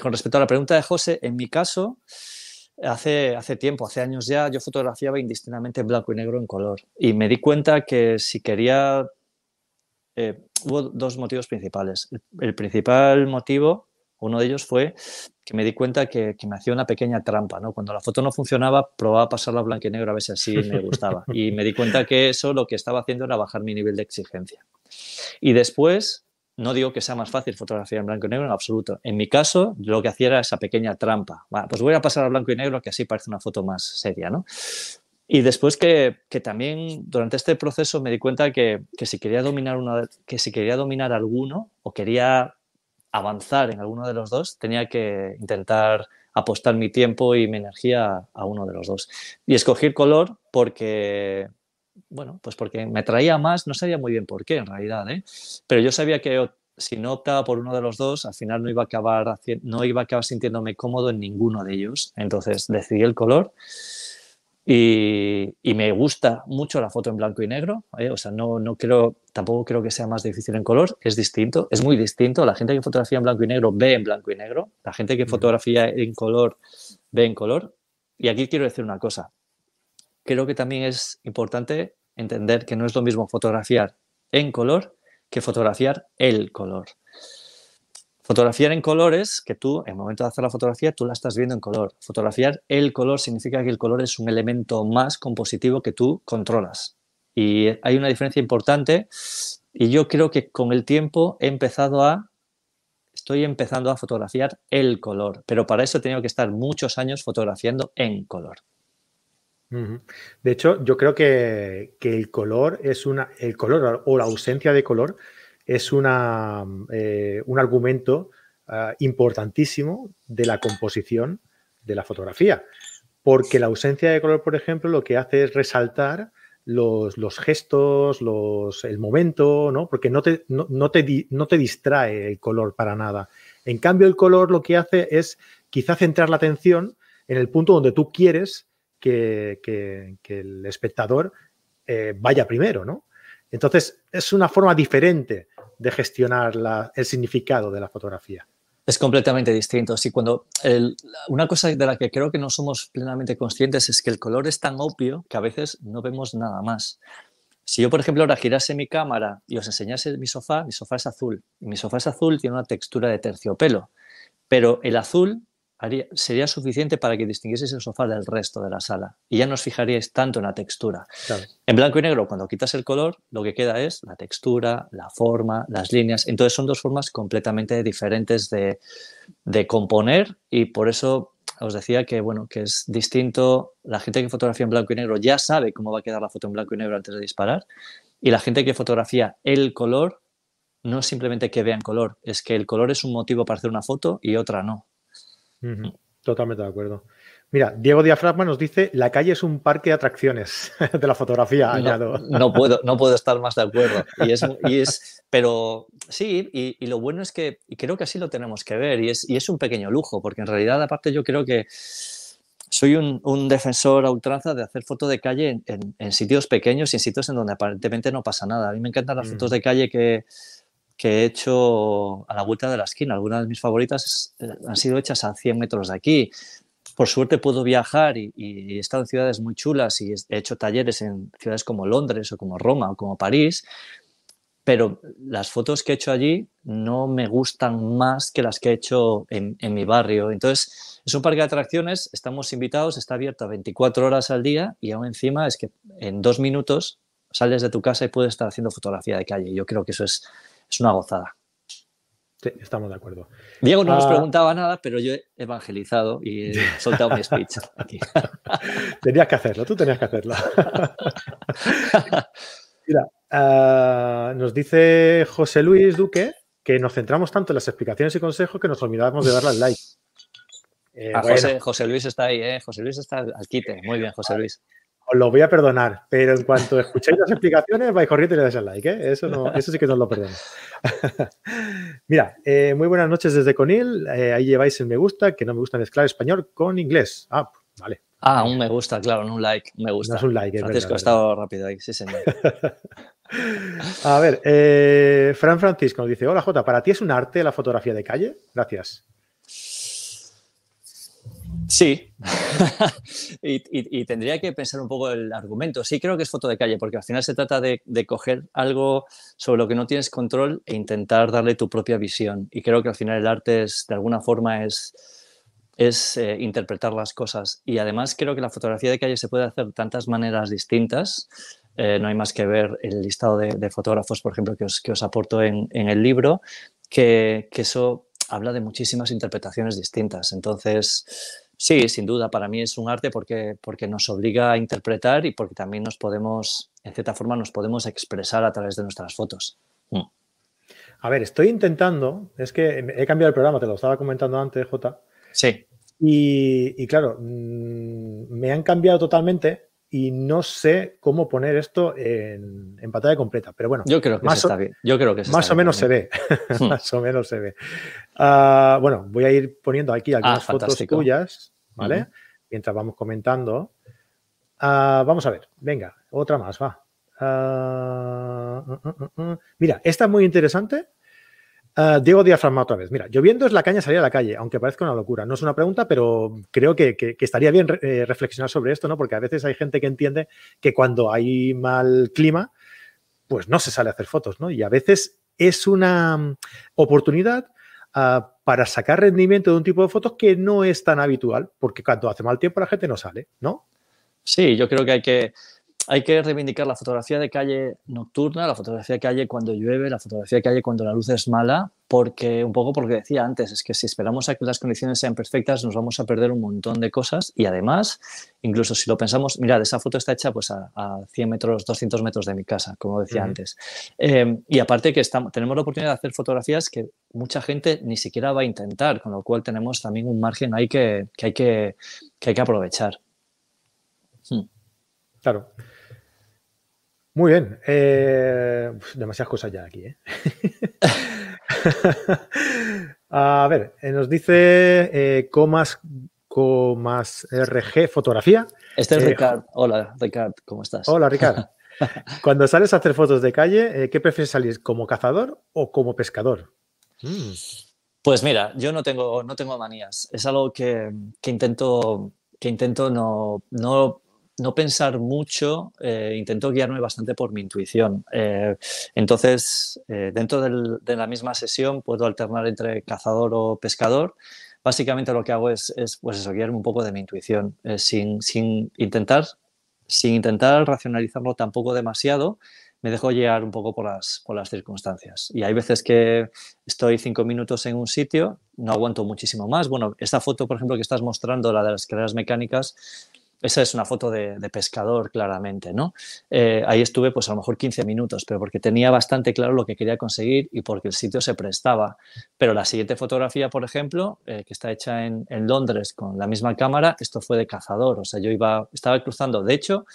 con respecto a la pregunta de José, en mi caso, hace, hace tiempo, hace años ya, yo fotografiaba indistintamente en blanco y negro en color. Y me di cuenta que si quería... Eh, hubo dos motivos principales. El principal motivo uno de ellos fue que me di cuenta que, me hacía una pequeña trampa, ¿no? Cuando la foto no funcionaba, probaba pasarla a blanco y negro a ver si así me gustaba. Y me di cuenta que eso lo que estaba haciendo era bajar mi nivel de exigencia. Y después, no digo que sea más fácil fotografiar en blanco y negro en absoluto. En mi caso, lo que hacía era esa pequeña trampa. pues voy a pasar a blanco y negro que así parece una foto más seria, ¿no? Y después que, también durante este proceso me di cuenta que, si quería dominar una, que si quería dominar alguno o quería avanzar en alguno de los dos, tenía que intentar apostar mi tiempo y mi energía a uno de los dos. Y escogí color porque, bueno, pues porque me traía más, no sabía muy bien por qué en realidad, ¿eh? pero yo sabía que si no optaba por uno de los dos, al final no iba a acabar, no iba a acabar sintiéndome cómodo en ninguno de ellos. Entonces decidí el color y, me gusta mucho la foto en blanco y negro, ¿eh? o sea, no, no creo, tampoco creo que sea más difícil en color, es distinto, es muy distinto. La gente que fotografía en blanco y negro ve en blanco y negro, la gente que fotografía en color ve en color. Y aquí quiero decir una cosa, creo que también es importante entender que no es lo mismo fotografiar en color que fotografiar el color. Fotografiar en colores, que tú, en el momento de hacer la fotografía, tú la estás viendo en color. Fotografiar el color significa que el color es un elemento más compositivo que tú controlas. Y hay una diferencia importante y yo creo que con el tiempo he empezado a, estoy empezando a fotografiar el color, pero para eso he tenido que estar muchos años fotografiando en color. De hecho, yo creo que, el color es una. El color o la ausencia de color es eh, un argumento ah, importantísimo de la composición de la fotografía. Porque la ausencia de color, por ejemplo, lo que hace es resaltar los, gestos, los, el momento, ¿no? Porque no te, no, te, no te distrae el color para nada. En cambio, el color lo que hace es quizá centrar la atención en el punto donde tú quieres que, el espectador eh, vaya primero, ¿no? Entonces, es una forma diferente de gestionar el significado de la fotografía. Es completamente distinto. Sí, cuando una cosa de la que creo que no somos plenamente conscientes es que el color es tan obvio que a veces no vemos nada más. Si yo, por ejemplo, ahora girase mi cámara y os enseñase mi sofá, mi sofá es azul. Y mi sofá es azul, tiene una textura de terciopelo. Pero el azul sería suficiente para que distinguieseis el sofá del resto de la sala y ya no os fijaríais tanto en la textura. En blanco y negro, cuando quitas el color, lo que queda es la textura, la forma, las líneas. Entonces son dos formas completamente diferentes de, componer y por eso os decía que, bueno, que es distinto. La gente que fotografía en blanco y negro ya sabe cómo va a quedar la foto en blanco y negro antes de disparar y la gente que fotografía el color no es simplemente que vean color, es que el color es un motivo para hacer una foto y otra no. Totalmente de acuerdo. Mira, Diego Diafragma nos dice, la calle es un parque de atracciones de la fotografía, no, No puedo, no puedo estar más de acuerdo. Y es, y es pero sí, y, lo bueno es que, y creo que así lo tenemos que ver, y es, y es un pequeño lujo, porque en realidad, aparte, yo creo que soy un, defensor a ultranza de hacer fotos de calle en, sitios pequeños y en sitios en donde aparentemente no pasa nada. A mí me encantan las fotos mm. de calle que que he hecho a la vuelta de la esquina. Algunas de mis favoritas eh, han sido hechas a 100 metros de aquí. Por suerte puedo viajar y, he estado en ciudades muy chulas y he hecho talleres en ciudades como Londres o como Roma o como París, pero las fotos que he hecho allí no me gustan más que las que he hecho en, mi barrio. Entonces, es un parque de atracciones, estamos invitados, está abierto a 24 horas al día y aún encima es que en dos minutos sales de tu casa y puedes estar haciendo fotografía de calle. Yo creo que eso es es una gozada. Sí, estamos de acuerdo. Diego no nos ah. preguntaba nada, pero yo he evangelizado y he soltado mi speech aquí. tenías que hacerlo, tú tenías que hacerlo. Mira, ah, nos dice José Luis Duque que nos centramos tanto en las explicaciones y consejos que nos olvidamos de darle al like. Eh, ah, José, Luis está ahí, ¿eh? José Luis está al quite. Muy bien, José Luis os lo voy a perdonar, pero en cuanto escuchéis las explicaciones, vais corriendo y le dais el like, ¿eh? eso, no, eso sí que no os lo perdono. Mira, eh, muy buenas noches desde Conil, eh, ahí lleváis el me gusta, que no me gusta mezclar español con inglés. Ah, vale. Ah, un me gusta, claro, no un like, me gusta. No es un like, Francisco, ha estado rápido ahí, sí señor. a ver, Fran Francisco nos dice, hola Jota, ¿para ti es un arte la fotografía de calle? Gracias. Sí, y, tendría que pensar un poco el argumento. Sí, creo que es foto de calle, porque al final se trata de, coger algo sobre lo que no tienes control e intentar darle tu propia visión. Y creo que al final el arte es, de alguna forma, es, eh, interpretar las cosas. Y además creo que la fotografía de calle se puede hacer de tantas maneras distintas. Eh, no hay más que ver el listado de, fotógrafos, por ejemplo, que os, que os aporto en, el libro, que eso habla de muchísimas interpretaciones distintas. Entonces, Sí, sin duda, para mí es un arte porque, porque nos obliga a interpretar y porque también nos podemos, en cierta forma, nos podemos expresar a través de nuestras fotos. Mm. A ver, estoy intentando, es que he cambiado el programa, te lo estaba comentando antes, Jota. Sí. Y, claro, mm, me han cambiado totalmente y no sé cómo poner esto en, pantalla completa. Pero bueno, yo creo que más está bien. Yo creo que más o menos se ve. más o menos se ve. Ah, bueno, voy a ir poniendo aquí algunas ah, fotos tuyas, ¿vale? Mientras vamos comentando. Ah, vamos a ver, venga, otra más, va. Mm, mm, mira, esta es muy interesante Diego Diafragma otra vez. Mira, lloviendo es la caña salir a la calle, aunque parezca una locura. No es una pregunta, pero creo que, estaría bien eh, reflexionar sobre esto, ¿no? Porque a veces hay gente que entiende que cuando hay mal clima, pues no se sale a hacer fotos, ¿no? Y a veces es una mm, oportunidad ah, para sacar rendimiento de un tipo de fotos que no es tan habitual, porque cuando hace mal tiempo la gente no sale, ¿no? Sí, yo creo que hay que hay que reivindicar la fotografía de calle nocturna, la fotografía de calle cuando llueve, la fotografía de calle cuando la luz es mala, porque un poco porque decía antes, es que si esperamos a que las condiciones sean perfectas nos vamos a perder un montón de cosas y además, incluso si lo pensamos, mirad, esa foto está hecha pues a, 100 metros, 200 metros de mi casa, como decía antes. Eh, y aparte que estamos, tenemos la oportunidad de hacer fotografías que mucha gente ni siquiera va a intentar, con lo cual tenemos también un margen ahí que, hay, que, hay que aprovechar. Hmm. Claro. Muy bien. Eh, demasiadas cosas ya aquí. ¿eh? a ver, eh, nos dice comas, comas RG fotografía. Este es Ricard. Hola, Ricard, ¿cómo estás? Hola, Ricard. Cuando sales a hacer fotos de calle, ¿qué prefieres salir? ¿Como cazador o como pescador? Mm. Pues mira, yo no tengo, no tengo manías. Es algo que, intento, que intento no, no no pensar mucho, eh, intento guiarme bastante por mi intuición. Eh, entonces, eh, dentro de la misma sesión puedo alternar entre cazador o pescador. Básicamente lo que hago es, pues eso, guiarme un poco de mi intuición, sin, intentar, sin intentar racionalizarlo tampoco demasiado, me dejo guiar un poco por las, circunstancias. Y hay veces que estoy cinco minutos en un sitio, no aguanto muchísimo más. Bueno, esta foto, por ejemplo, que estás mostrando, la de las escaleras mecánicas, esa es una foto de, pescador, claramente, ¿no? Eh, ahí estuve, pues a lo mejor 15 minutos, pero porque tenía bastante claro lo que quería conseguir y porque el sitio se prestaba. Pero la siguiente fotografía, por ejemplo, eh, que está hecha en, Londres con la misma cámara, esto fue de cazador. O sea, yo iba, estaba cruzando, de hecho,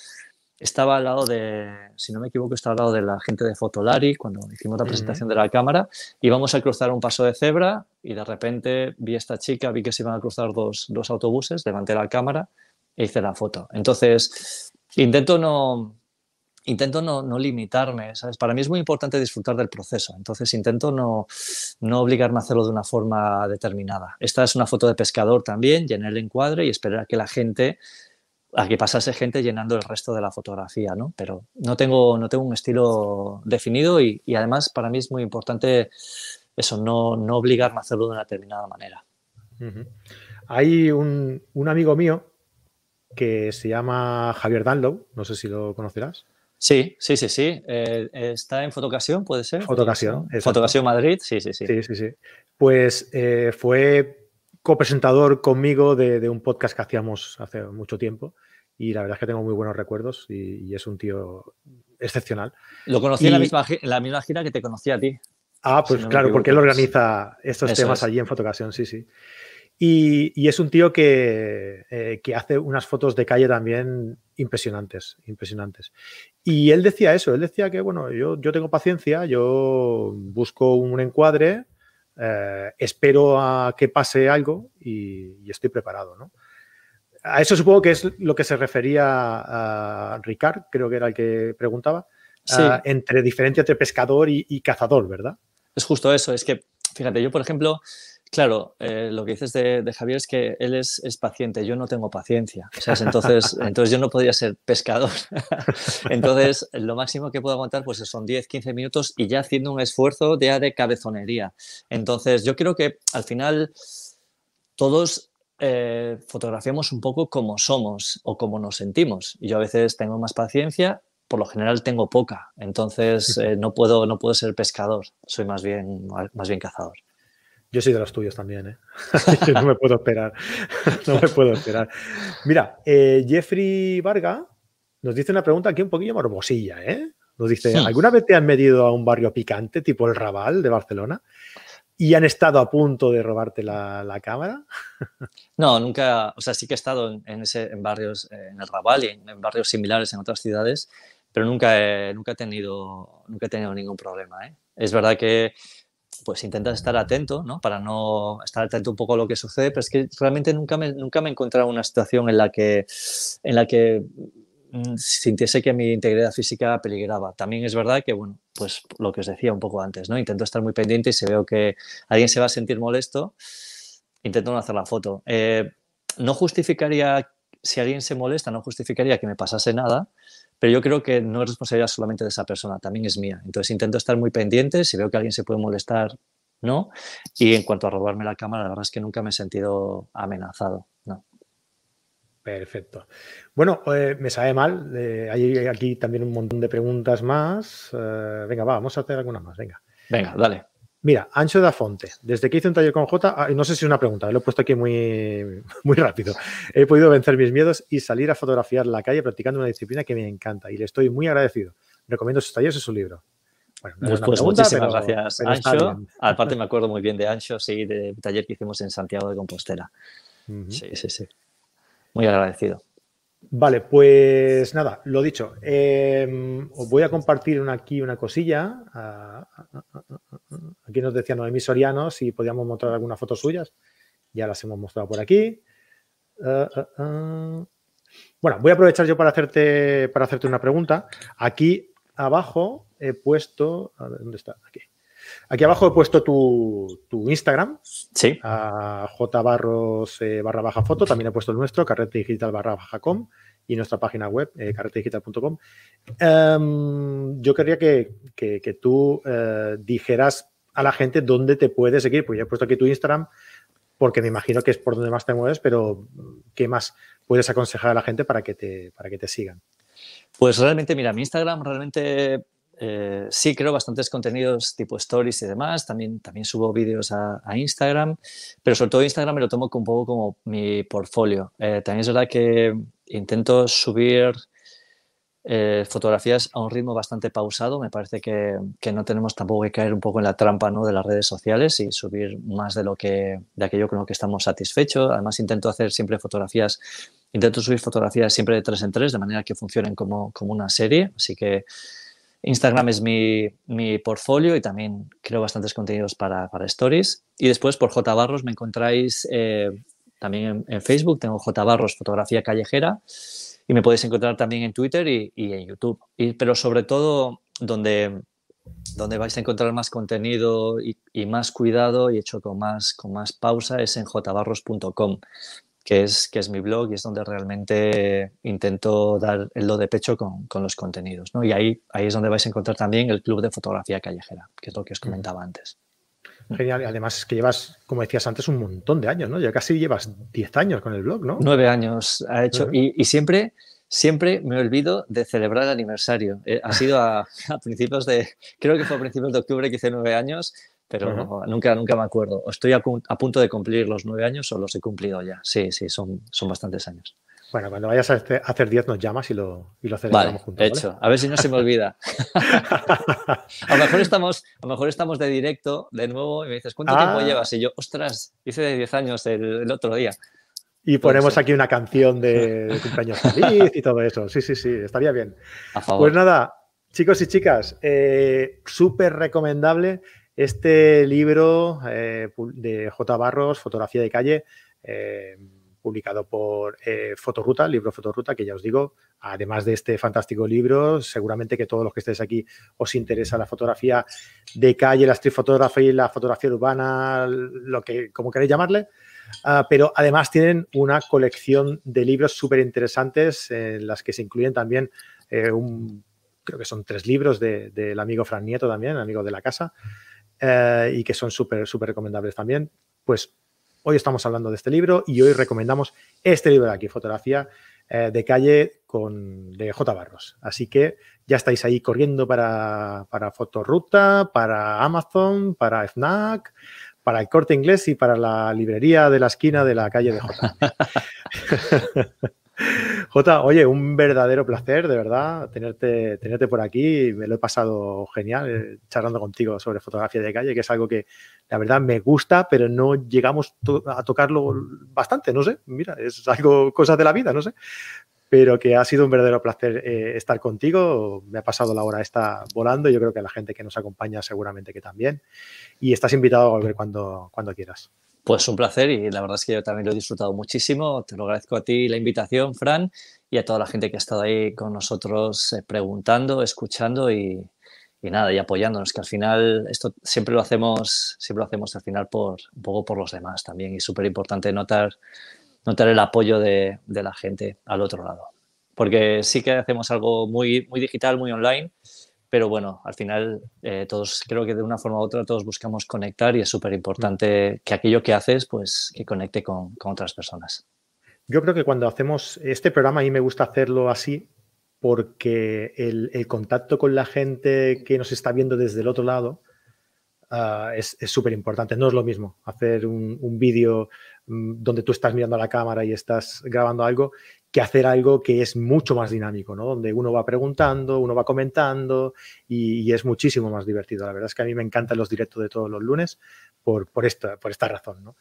estaba al lado de, si no me equivoco, estaba al lado de la gente de Fotolari cuando hicimos la presentación de la cámara. Íbamos a cruzar un paso de cebra y de repente vi a esta chica, vi que se iban a cruzar dos, dos autobuses, levanté la cámara hice la foto. Entonces, intento no, intento no, no, limitarme, ¿sabes? Para mí es muy importante disfrutar del proceso, entonces intento no, no, obligarme a hacerlo de una forma determinada. Esta es una foto de pescador también, llené el encuadre y esperar a que la gente, a que pasase gente llenando el resto de la fotografía, ¿no? Pero no tengo, no tengo un estilo definido y, y además para mí es muy importante eso, no, no obligarme a hacerlo de una determinada manera. Hay un, un amigo mío que se llama Javier Danlow, no sé si lo conocerás. Sí, sí, sí, sí. Eh, está en Fotocasión, puede ser. Fotocasión. Fotocasión Madrid, sí, sí, sí. Sí, sí, sí. Pues eh, fue copresentador conmigo de, un podcast que hacíamos hace mucho tiempo y la verdad es que tengo muy buenos recuerdos y, es un tío excepcional. Lo conocí en, la misma, la misma gira que te conocí a ti. Ah, pues claro, porque él organiza estos temas allí en Fotocasión, sí, sí. Y, es un tío eh, que, hace unas fotos de calle también impresionantes, impresionantes. Y él decía eso, él decía que, bueno, yo, yo tengo paciencia, yo busco un encuadre, eh, espero a que pase algo y, estoy preparado, ¿no? A eso supongo que es lo que se refería a Ricard, creo que era el que preguntaba, entre diferencia entre pescador y, y cazador, ¿verdad? Es justo eso, es que, fíjate, yo por ejemplo, Claro, eh, lo que dices de, Javier es que él es, paciente, yo no tengo paciencia. Entonces, entonces yo no podría ser pescador. entonces, lo máximo que puedo aguantar pues son 10, 15 minutos y ya haciendo un esfuerzo de, de cabezonería. Entonces, yo creo que al final todos eh, fotografiamos un poco como somos o como nos sentimos. Yo a veces tengo más paciencia, por lo general tengo poca. Entonces, eh, no, puedo, no puedo ser pescador, soy más bien, más bien cazador. Yo soy de los tuyos también, ¿eh? no me puedo esperar. no me puedo esperar. Mira, eh, Jeffrey Varga nos dice una pregunta aquí un poquillo morbosilla, ¿eh? Nos dice, ¿alguna vez te han medido a un barrio picante tipo el Raval de Barcelona? ¿Y han estado a punto de robarte la, cámara? no, nunca, o sea, sí que he estado en, ese, en barrios, eh, en el Raval y en, barrios similares en otras ciudades, pero nunca he, nunca he, tenido, nunca he tenido ningún problema. ¿eh? Es verdad que pues intentas estar atento, ¿no? Para no estar atento un poco a lo que sucede, pero es que realmente nunca me, nunca me he encontrado en una situación en la que, en la que mm, sintiese que mi integridad física peligraba. También es verdad que, bueno, pues lo que os decía un poco antes, ¿no? Intento estar muy pendiente y si veo que alguien se va a sentir molesto, intento no hacer la foto. Eh, no justificaría, si alguien se molesta, no justificaría que me pasase nada, pero yo creo que no es responsabilidad solamente de esa persona, también es mía. Entonces intento estar muy pendiente, si veo que alguien se puede molestar, no. Y en cuanto a robarme la cámara, la verdad es que nunca me he sentido amenazado, no. Perfecto. Bueno, eh, me sabe mal. Eh, hay aquí también un montón de preguntas más. Eh, venga, va, vamos a hacer algunas más. Venga. Venga, dale. Mira, Ancho da Fonte. Desde que hice un taller con J, ah, no sé si es una pregunta, lo he puesto aquí muy, muy rápido. He podido vencer mis miedos y salir a fotografiar la calle practicando una disciplina que me encanta y le estoy muy agradecido. Recomiendo sus talleres y su libro. Bueno, pues, pues muchísimas gracias, Ancho. Aparte me acuerdo muy bien de Ancho, sí, del taller que hicimos en Santiago de Compostela. Sí, sí, sí. Muy agradecido. Vale, pues nada, lo dicho. Em, os voy a compartir aquí una cosilla. Ah, ah, aquí nos decía Noemí Soriano si podíamos mostrar algunas fotos suyas. Ya las hemos mostrado por aquí. bueno, voy a aprovechar yo para hacerte, para hacerte una pregunta. Aquí abajo he puesto. A ver, ¿dónde está? Aquí. Aquí abajo he puesto tu, Instagram. Sí. A jbarros eh, barra baja foto. También he puesto el nuestro, carrete digital barra baja com. Y nuestra página web, eh, carretedigital.com. Em, yo quería que, tú eh, dijeras a la gente dónde te puedes seguir. Pues ya he puesto aquí tu Instagram, porque me imagino que es por donde más te mueves, pero ¿qué más puedes aconsejar a la gente para que te, para que te sigan? Pues realmente, mira, mi Instagram realmente eh, sí creo bastantes contenidos tipo stories y demás, también, también subo vídeos a, Instagram, pero sobre todo Instagram me lo tomo un poco como mi portfolio. Eh, también es verdad que intento subir eh, fotografías a un ritmo bastante pausado, me parece que, que, no tenemos tampoco que caer un poco en la trampa ¿no? de las redes sociales y subir más de lo que de aquello con lo que estamos satisfechos. Además intento hacer siempre fotografías, intento subir fotografías siempre de tres en tres, de manera que funcionen como, como una serie, así que Instagram es mi, mi portfolio y también creo bastantes contenidos para, para, stories. Y después por J Barros me encontráis eh, también en, Facebook, tengo J Barros Fotografía Callejera y me podéis encontrar también en Twitter y, y en YouTube. Y, pero sobre todo donde, donde vais a encontrar más contenido y, y, más cuidado y hecho con más, con más pausa es en jbarros.com que es, que es mi blog y es donde realmente intento dar el do de pecho con, con los contenidos. ¿no? Y ahí, ahí es donde vais a encontrar también el Club de Fotografía Callejera, que es lo que os comentaba antes. Genial, además es que llevas, como decías antes, un montón de años, ¿no? Ya casi llevas 10 años con el blog, ¿no? Nueve años ha hecho, y, y, siempre, siempre me olvido de celebrar el aniversario. Eh, ha sido a, a, principios de, creo que fue a principios de octubre que hice nueve años pero nunca, nunca me acuerdo. Estoy a, punto de cumplir los nueve años o los he cumplido ya. Sí, sí, son, son bastantes años. Bueno, cuando vayas a este, hacer diez nos llamas y lo, y lo celebramos vale, juntos. Hecho. A ver si no se me olvida. a, lo mejor estamos, a lo mejor estamos de directo de nuevo y me dices, ¿cuánto tiempo ah. llevas? Y yo, ostras, hice de 10 años el, otro día. Y ponemos aquí una canción de, cumpleaños feliz y todo eso. Sí, sí, sí, estaría bien. Pues nada, chicos y chicas, eh, súper recomendable este libro eh, de J. Barros, Fotografía de Calle, eh, publicado por eh, Fotoruta, libro Fotoruta, que ya os digo, además de este fantástico libro, seguramente que todos los que estéis aquí os interesa la fotografía de calle, la street photography, la fotografía urbana, lo que como queréis llamarle. Uh, pero además tienen una colección de libros súper interesantes en las que se incluyen también eh, un, creo que son tres libros del de, amigo Fran Nieto también, amigo de la casa. Eh, y que son súper, súper recomendables también. Pues hoy estamos hablando de este libro y hoy recomendamos este libro de aquí, Fotografía eh, de calle con, de J. Barros. Así que ya estáis ahí corriendo para, para Fotoruta, para Amazon, para FNAC, para el corte inglés y para la librería de la esquina de la calle de J. Jota, oye, un verdadero placer, de verdad, tenerte, tenerte por aquí. Me lo he pasado genial eh, charlando contigo sobre fotografía de calle, que es algo que la verdad me gusta, pero no llegamos a tocarlo bastante, no sé. Mira, es algo, cosas de la vida, no sé. Pero que ha sido un verdadero placer eh, estar contigo. Me ha pasado la hora esta volando. Yo creo que la gente que nos acompaña seguramente que también. Y estás invitado a volver cuando, cuando quieras. Pues un placer y la verdad es que yo también lo he disfrutado muchísimo. Te lo agradezco a ti la invitación, Fran, y a toda la gente que ha estado ahí con nosotros eh, preguntando, escuchando y, nada, y apoyándonos, que al final esto siempre lo hacemos, siempre lo hacemos al final por un poco por los demás también. Y súper importante notar, notar el apoyo de, de la gente al otro lado. Porque sí que hacemos algo muy, muy digital, muy online, pero bueno, al final eh, todos creo que de una forma u otra todos buscamos conectar y es súper importante que aquello que haces pues que conecte con, con, otras personas. Yo creo que cuando hacemos este programa, a mí me gusta hacerlo así, porque el, contacto con la gente que nos está viendo desde el otro lado ah, es súper importante. No es lo mismo hacer un, un vídeo mm, donde tú estás mirando a la cámara y estás grabando algo que hacer algo que es mucho más dinámico, ¿no? Donde uno va preguntando, uno va comentando y, es muchísimo más divertido. La verdad es que a mí me encantan los directos de todos los lunes por, por, esta, por esta razón, ¿no?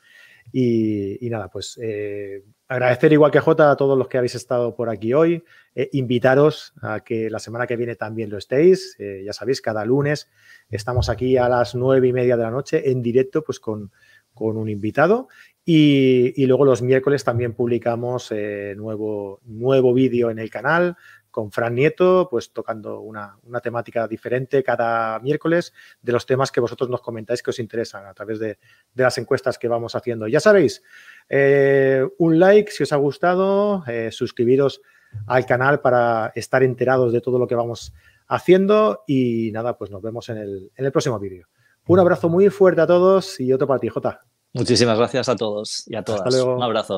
Y, nada, pues eh, agradecer igual que Jota a todos los que habéis estado por aquí hoy, eh, invitaros a que la semana que viene también lo estéis, eh, ya sabéis, cada lunes estamos aquí a las nueve y media de la noche en directo, pues con, con un invitado y, luego los miércoles también publicamos eh, nuevo, nuevo vídeo en el canal con Fran Nieto, pues tocando una, temática diferente cada miércoles de los temas que vosotros nos comentáis que os interesan a través de, las encuestas que vamos haciendo. Ya sabéis, eh, un like si os ha gustado, eh, suscribiros al canal para estar enterados de todo lo que vamos haciendo y nada, pues nos vemos en el, en el próximo vídeo. Un abrazo muy fuerte a todos y otro para ti, Jota. Muchísimas gracias a todos y a todas. Un abrazo.